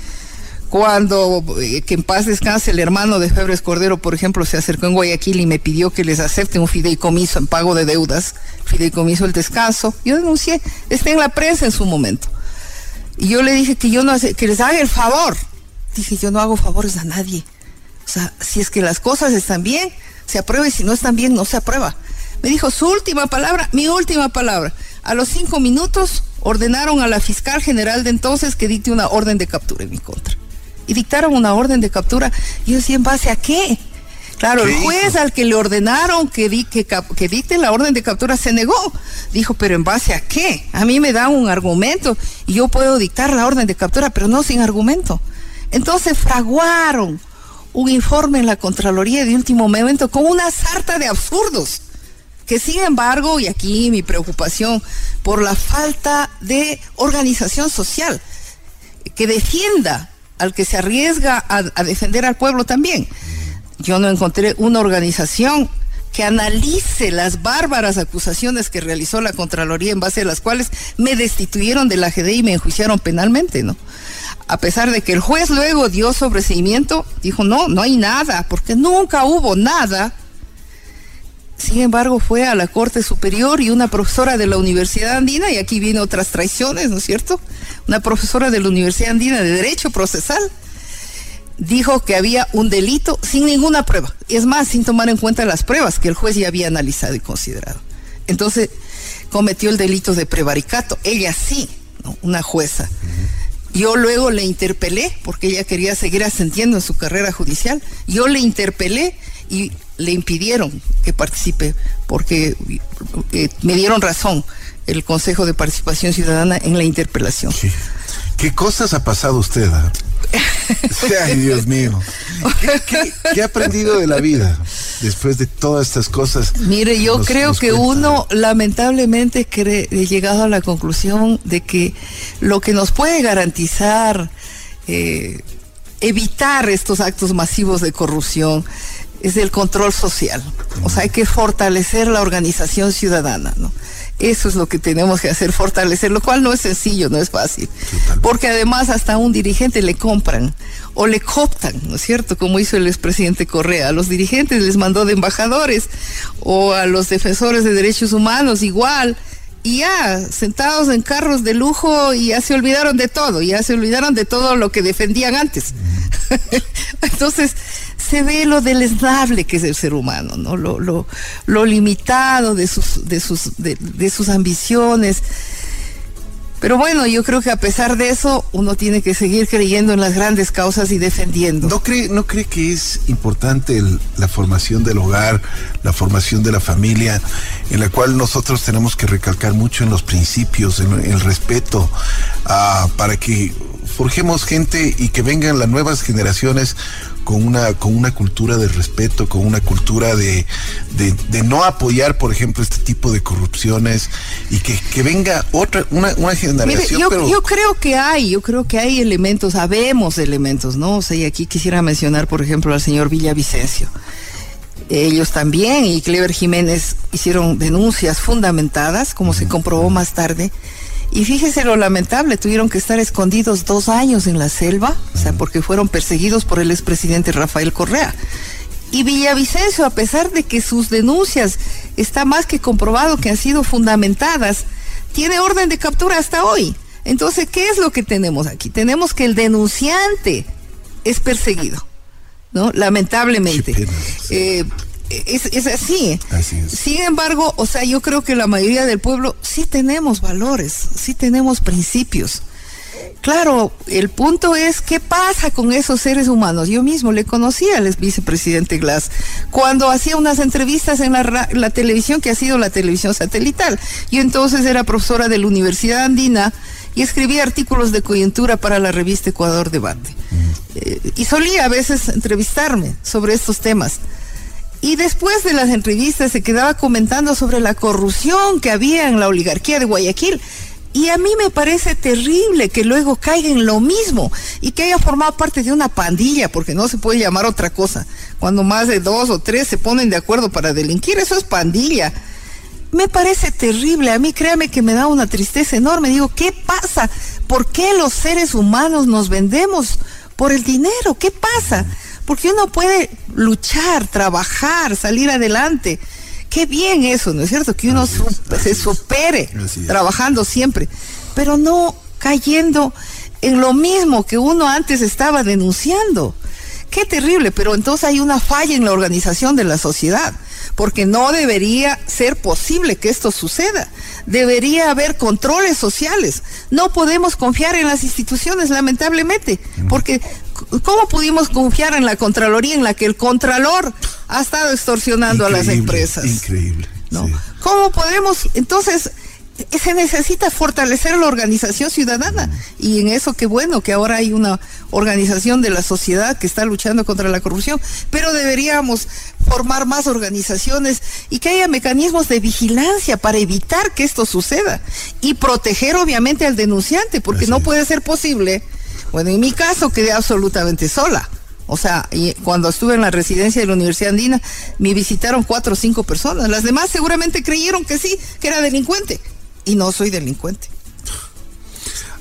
Cuando, eh, que en paz descanse, el hermano de Febres Cordero, por ejemplo, se acercó en Guayaquil y me pidió que les acepte un fideicomiso en pago de deudas, fideicomiso el descanso. Yo denuncié, está en la prensa en su momento. Y yo le dije que yo no que les haga el favor. Dije, yo no hago favores a nadie. O sea, si es que las cosas están bien, se aprueba y si no están bien, no se aprueba. Me dijo su última palabra, mi última palabra. A los cinco minutos ordenaron a la fiscal general de entonces que dicte una orden de captura en mi contra. Y dictaron una orden de captura. Y yo decía, ¿en base a qué? Claro, el juez al que le ordenaron que, di, que, que, dicte la orden de captura se negó. Dijo, pero ¿en base a qué? A mí me dan un argumento y yo puedo dictar la orden de captura, pero no sin argumento. Entonces fraguaron un informe en la Contraloría de último momento con una sarta de absurdos. Que sin embargo, y aquí mi preocupación por la falta de organización social que defienda al que se arriesga a, defender al pueblo también yo no encontré una organización que analice las bárbaras acusaciones que realizó la Contraloría en base a las cuales me destituyeron de la GD y me enjuiciaron penalmente, ¿no? A pesar de que el juez luego dio sobreseimiento, dijo, no, no hay nada, porque nunca hubo nada. Sin embargo, fue a la Corte Superior y una profesora de la Universidad Andina, y aquí vienen otras traiciones, ¿no es cierto? Una profesora de la Universidad Andina de Derecho Procesal, dijo que había un delito sin ninguna prueba. Y es más, sin tomar en cuenta las pruebas que el juez ya había analizado y considerado. Entonces, cometió el delito de prevaricato. Ella sí, una jueza. Yo luego le interpelé, porque ella quería seguir ascendiendo en su carrera judicial. Yo le interpelé y le impidieron que participe, porque eh, me dieron razón el Consejo de Participación Ciudadana en la interpelación. Sí. ¿Qué cosas ha pasado usted? Ay, Dios mío. ¿Qué, qué, qué, ha aprendido de la vida después de todas estas cosas? Mire, yo nos, creo nos que cuenta. uno lamentablemente he llegado a la conclusión de que lo que nos puede garantizar eh, evitar estos actos masivos de corrupción es el control social. O sea, hay que fortalecer la organización ciudadana, ¿no? Eso es lo que tenemos que hacer, fortalecer, lo cual no es sencillo, no es fácil. Porque además hasta a un dirigente le compran o le cooptan, ¿no es cierto? Como hizo el expresidente Correa. A los dirigentes les mandó de embajadores o a los defensores de derechos humanos igual. Y ya, sentados en carros de lujo y ya se olvidaron de todo, ya se olvidaron de todo lo que defendían antes. Entonces, se ve lo deleznable que es el ser humano, ¿no? Lo, lo, lo limitado de sus, de sus, de, de sus ambiciones. Pero bueno, yo creo que a pesar de eso, uno tiene que seguir creyendo en las grandes causas y defendiendo. ¿No cree, no cree que es importante la formación del hogar, la formación de la familia, en la cual nosotros tenemos que recalcar mucho en los principios, en el respeto, uh, para que forjemos gente y que vengan las nuevas generaciones con una, con una cultura de respeto, con una cultura de, de, de, no apoyar, por ejemplo, este tipo de corrupciones y que, que venga otra, una, una generación. Mire, yo, pero... yo creo que hay, yo creo que hay elementos, sabemos elementos, ¿no? O sea, y aquí quisiera mencionar, por ejemplo, al señor Villavicencio. Ellos también y Clever Jiménez hicieron denuncias fundamentadas, como se comprobó más tarde. Y fíjese lo lamentable, tuvieron que estar escondidos dos años en la selva, o sea, porque fueron perseguidos por el expresidente Rafael Correa. Y Villavicencio, a pesar de que sus denuncias está más que comprobado que han sido fundamentadas, tiene orden de captura hasta hoy. Entonces, ¿qué es lo que tenemos aquí? Tenemos que el denunciante es perseguido, ¿no? Lamentablemente. Eh, es, así. Sin embargo, o sea, yo creo que la mayoría del pueblo sí tenemos valores, sí tenemos principios. Claro, el punto es qué pasa con esos seres humanos. Yo mismo le conocí al vicepresidente Glass cuando hacía unas entrevistas en la, la, televisión que ha sido la televisión satelital. Yo entonces era profesora de la Universidad Andina y escribía artículos de coyuntura para la revista Ecuador Debate. Mm. Eh, y solía a veces entrevistarme sobre estos temas. Y después de las entrevistas se quedaba comentando sobre la corrupción que había en la oligarquía de Guayaquil. Y a mí me parece terrible que luego caiga en lo mismo y que haya formado parte de una pandilla, porque no se puede llamar otra cosa. Cuando más de dos o tres se ponen de acuerdo para delinquir, eso es pandilla. Me parece terrible, a mí créame que me da una tristeza enorme. Digo, ¿qué pasa? ¿Por qué los seres humanos nos vendemos por el dinero? ¿Qué pasa? Porque uno puede luchar, trabajar, salir adelante. Qué bien eso, ¿no es cierto? Que uno se supere trabajando siempre, pero no cayendo en lo mismo que uno antes estaba denunciando. Qué terrible, pero entonces hay una falla en la organización de la sociedad, porque no debería ser posible que esto suceda. Debería haber controles sociales. No podemos confiar en las instituciones, lamentablemente, porque ¿cómo pudimos confiar en la Contraloría en la que el Contralor ha estado extorsionando a las empresas? Increíble. ¿no? ¿Cómo podemos, entonces, se necesita fortalecer la organización ciudadana y en eso qué bueno que ahora hay una organización de la sociedad que está luchando contra la corrupción, pero deberíamos formar más organizaciones y que haya mecanismos de vigilancia para evitar que esto suceda y proteger obviamente al denunciante, porque no puede ser posible bueno, en mi caso quedé absolutamente sola. O sea, cuando estuve en la residencia de la Universidad Andina, me visitaron cuatro o cinco personas. Las demás seguramente creyeron que sí, que era delincuente. Y no soy delincuente.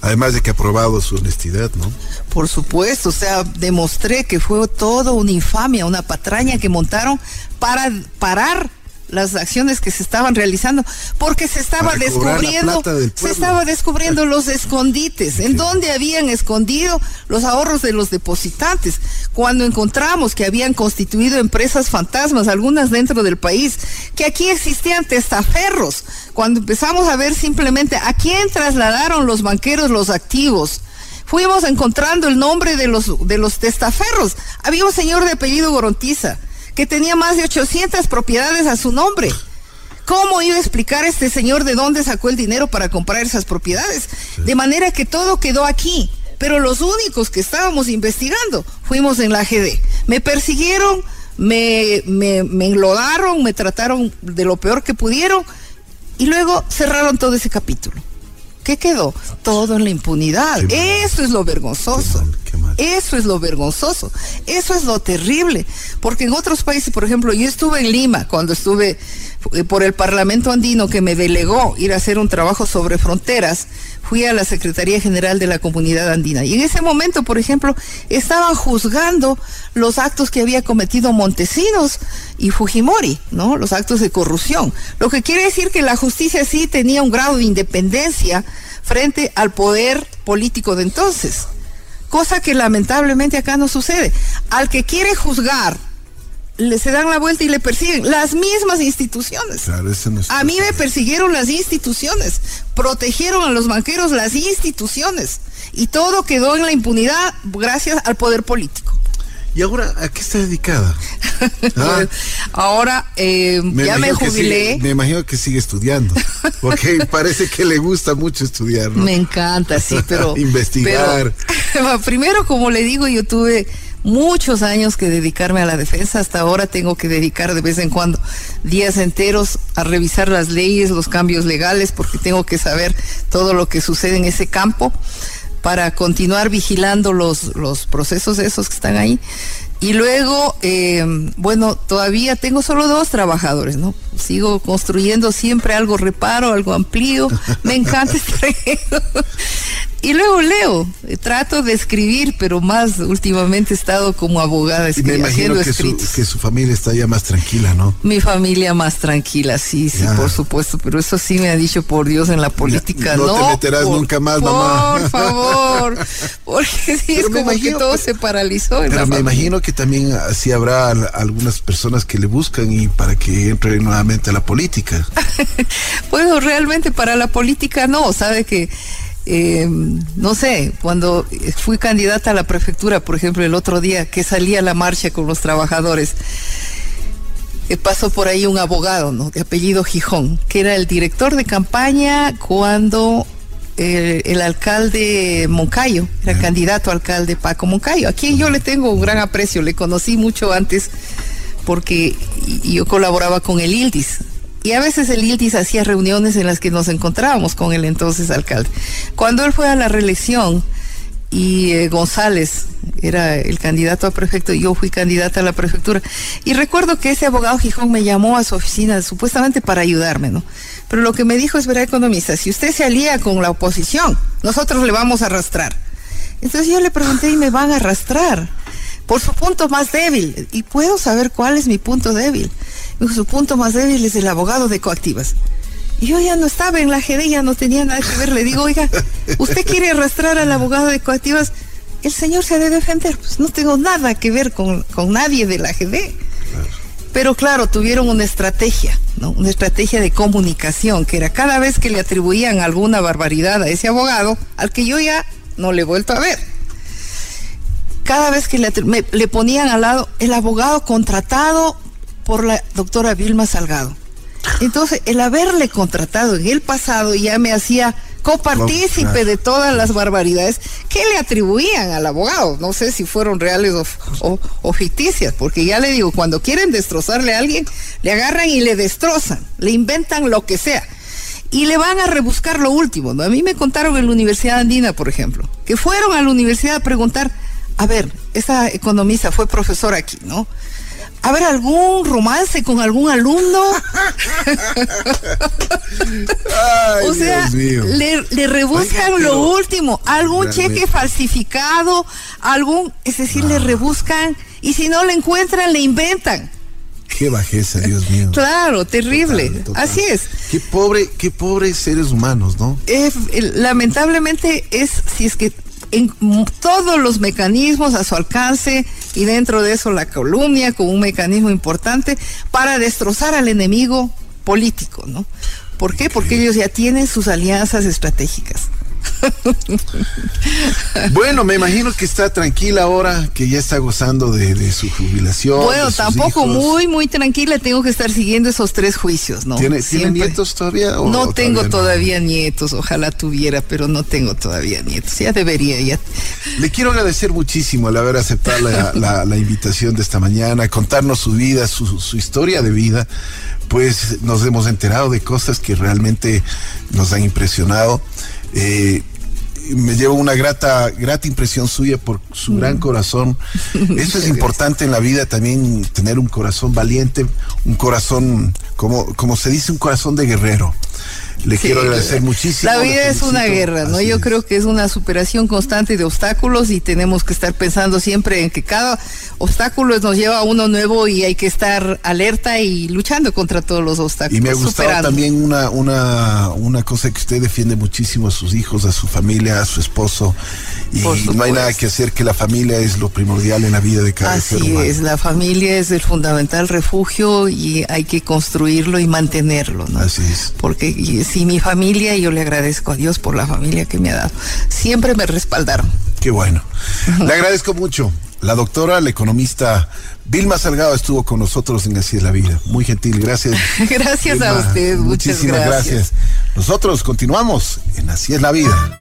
Además de que ha probado su honestidad, ¿no? Por supuesto, o sea, demostré que fue todo una infamia, una patraña que montaron para parar las acciones que se estaban realizando, porque se estaba descubriendo, se estaba descubriendo los escondites, en donde habían escondido los ahorros de los depositantes. Cuando encontramos que habían constituido empresas fantasmas, algunas dentro del país, que aquí existían testaferros, cuando empezamos a ver simplemente a quién trasladaron los banqueros los activos, fuimos encontrando el nombre de los, de los testaferros. Había un señor de apellido Gorontiza que tenía más de 800 propiedades a su nombre. ¿Cómo iba a explicar este señor de dónde sacó el dinero para comprar esas propiedades? De manera que todo quedó aquí. Pero los únicos que estábamos investigando fuimos en la GD. Me persiguieron, me, me, me enlodaron, me trataron de lo peor que pudieron y luego cerraron todo ese capítulo. ¿Qué quedó? Todo en la impunidad. Eso es lo vergonzoso. Eso es lo vergonzoso. Eso es lo terrible. Porque en otros países, por ejemplo, yo estuve en Lima cuando estuve eh, por el Parlamento andino que me delegó ir a hacer un trabajo sobre fronteras. Fui a la Secretaría General de la Comunidad Andina. Y en ese momento, por ejemplo, estaban juzgando los actos que había cometido Montesinos y Fujimori, ¿no? Los actos de corrupción. Lo que quiere decir que la justicia sí tenía un grado de independencia frente al poder político de entonces cosa que lamentablemente acá no sucede. Al que quiere juzgar, le se dan la vuelta y le persiguen las mismas instituciones. a mí me persiguieron las instituciones, protegieron a los banqueros las instituciones y todo quedó en la impunidad gracias al poder político. ¿Y ahora a qué está dedicada? Ah. ahora eh, ya me jubilé. me imagino que sigue estudiando, porque parece que le gusta mucho estudiar. Me encanta, sí, pero... Investigar. Primero, como le digo, yo tuve muchos años que dedicarme a la defensa. Hasta ahora tengo que dedicar de vez en cuando días enteros a revisar las leyes, los cambios legales, porque tengo que saber todo lo que sucede en ese campo para continuar vigilando los, los procesos esos que están ahí. Y luego, eh, bueno, todavía tengo solo dos trabajadores, ¿no? Sigo construyendo siempre algo reparo, algo amplio. Me encanta estar Y luego leo, eh, trato de escribir, pero más últimamente he estado como abogada escribiendo. me imagino que su, que su, familia está ya más tranquila, ¿no? Mi familia más tranquila, sí, sí, por supuesto, pero eso sí me ha dicho por Dios en la política. no, no te meterás nunca más, mamá. Por favor, porque sí, es como que todo se paralizó. pero me imagino que también así habrá algunas personas que le buscan y para que entre nuevamente a la política. bueno, realmente para la política no, sabe que eh, no sé, cuando fui candidata a la prefectura, por ejemplo, el otro día que salía a la marcha con los trabajadores, eh, pasó por ahí un abogado, ¿no? De apellido Gijón, que era el director de campaña cuando el alcalde Moncayo, era candidato alcalde Paco Moncayo, a quien yo le tengo un gran aprecio, le conocí mucho antes porque yo colaboraba con el ILDIS, y a veces el ILTIS hacía reuniones en las que nos encontrábamos con el entonces alcalde. Cuando él fue a la reelección y eh, González era el candidato a prefecto, yo fui candidata a la prefectura. Y recuerdo que ese abogado Gijón me llamó a su oficina supuestamente para ayudarme, ¿no? Pero lo que me dijo es, verá, economista, si usted se alía con la oposición, nosotros le vamos a arrastrar. Entonces yo le pregunté, ¿y me van a arrastrar? Por su punto más débil. ¿Y puedo saber cuál es mi punto débil? Su punto más débil es el abogado de coactivas. Y yo ya no estaba en la GD, ya no tenía nada que ver. Le digo, oiga, ¿usted quiere arrastrar al abogado de coactivas? El señor se ha de defender. Pues no tengo nada que ver con, nadie de la GD. Pero claro, tuvieron una estrategia, ¿no? Una estrategia de comunicación, que era cada vez que le atribuían alguna barbaridad a ese abogado, al que yo ya no le he vuelto a ver. Cada vez que le, le ponían al lado el abogado contratado por la doctora Vilma Salgado. Entonces, el haberle contratado en el pasado ya me hacía copartícipe de todas las barbaridades que le atribuían al abogado. No sé si fueron reales o, ficticias, porque ya le digo, cuando quieren destrozarle a alguien, le agarran y le destrozan, le inventan lo que sea. Y le van a rebuscar lo último. ¿no? A mí me contaron en la Universidad Andina, por ejemplo, que fueron a la universidad a preguntar, a ver, esa economista fue profesora aquí, ¿no? ¿Habrá algún romance con algún alumno? o sea, le, rebuscan lo último, algún cheque falsificado, algún, es decir, le rebuscan y si no le encuentran, le inventan. Qué bajeza, Dios mío. Claro, terrible. Así es. Qué pobre, qué pobres seres humanos, ¿no? lamentablemente es, si es que en todos los mecanismos a su alcance y dentro de eso la calumnia como un mecanismo importante para destrozar al enemigo político, ¿no? ¿Por qué? Porque ellos ya tienen sus alianzas estratégicas. bueno, me imagino que está tranquila ahora, que ya está gozando de, su jubilación. Bueno, tampoco muy, muy tranquila, tengo que estar siguiendo esos tres juicios, ¿no? ¿Tiene, nietos todavía? no tengo todavía, nietos, ojalá tuviera, pero no tengo todavía nietos, ya debería. ya. Le quiero agradecer muchísimo al haber aceptado la, invitación de esta mañana, contarnos su vida, su, su historia de vida pues nos hemos enterado de cosas que realmente nos han impresionado. Eh, me llevo una grata, grata impresión suya por su mm. gran corazón. Eso es importante en la vida también, tener un corazón valiente, un corazón, como, como se dice, un corazón de guerrero. Le quiero agradecer muchísimo. La vida es una guerra, ¿no? Yo creo que es una superación constante de obstáculos y tenemos que estar pensando siempre en que cada obstáculo nos lleva a uno nuevo y hay que estar alerta y luchando contra todos los obstáculos. Y me ha gustado también una, una, una cosa que usted defiende muchísimo a sus hijos, a su familia, a su esposo. Y no hay nada que hacer que la familia es lo primordial en la vida de cada ser humano. Así es, la familia es el fundamental refugio y hay que construirlo y mantenerlo, ¿no? Así es. Porque si mi familia, yo le agradezco a Dios por la familia que me ha dado, siempre me respaldaron. Qué bueno. Le agradezco mucho. La doctora, la economista Vilma Salgado estuvo con nosotros en Así es la Vida. Muy gentil, gracias. gracias a usted, muchas Muchísimas gracias. Nosotros continuamos en Así es la Vida.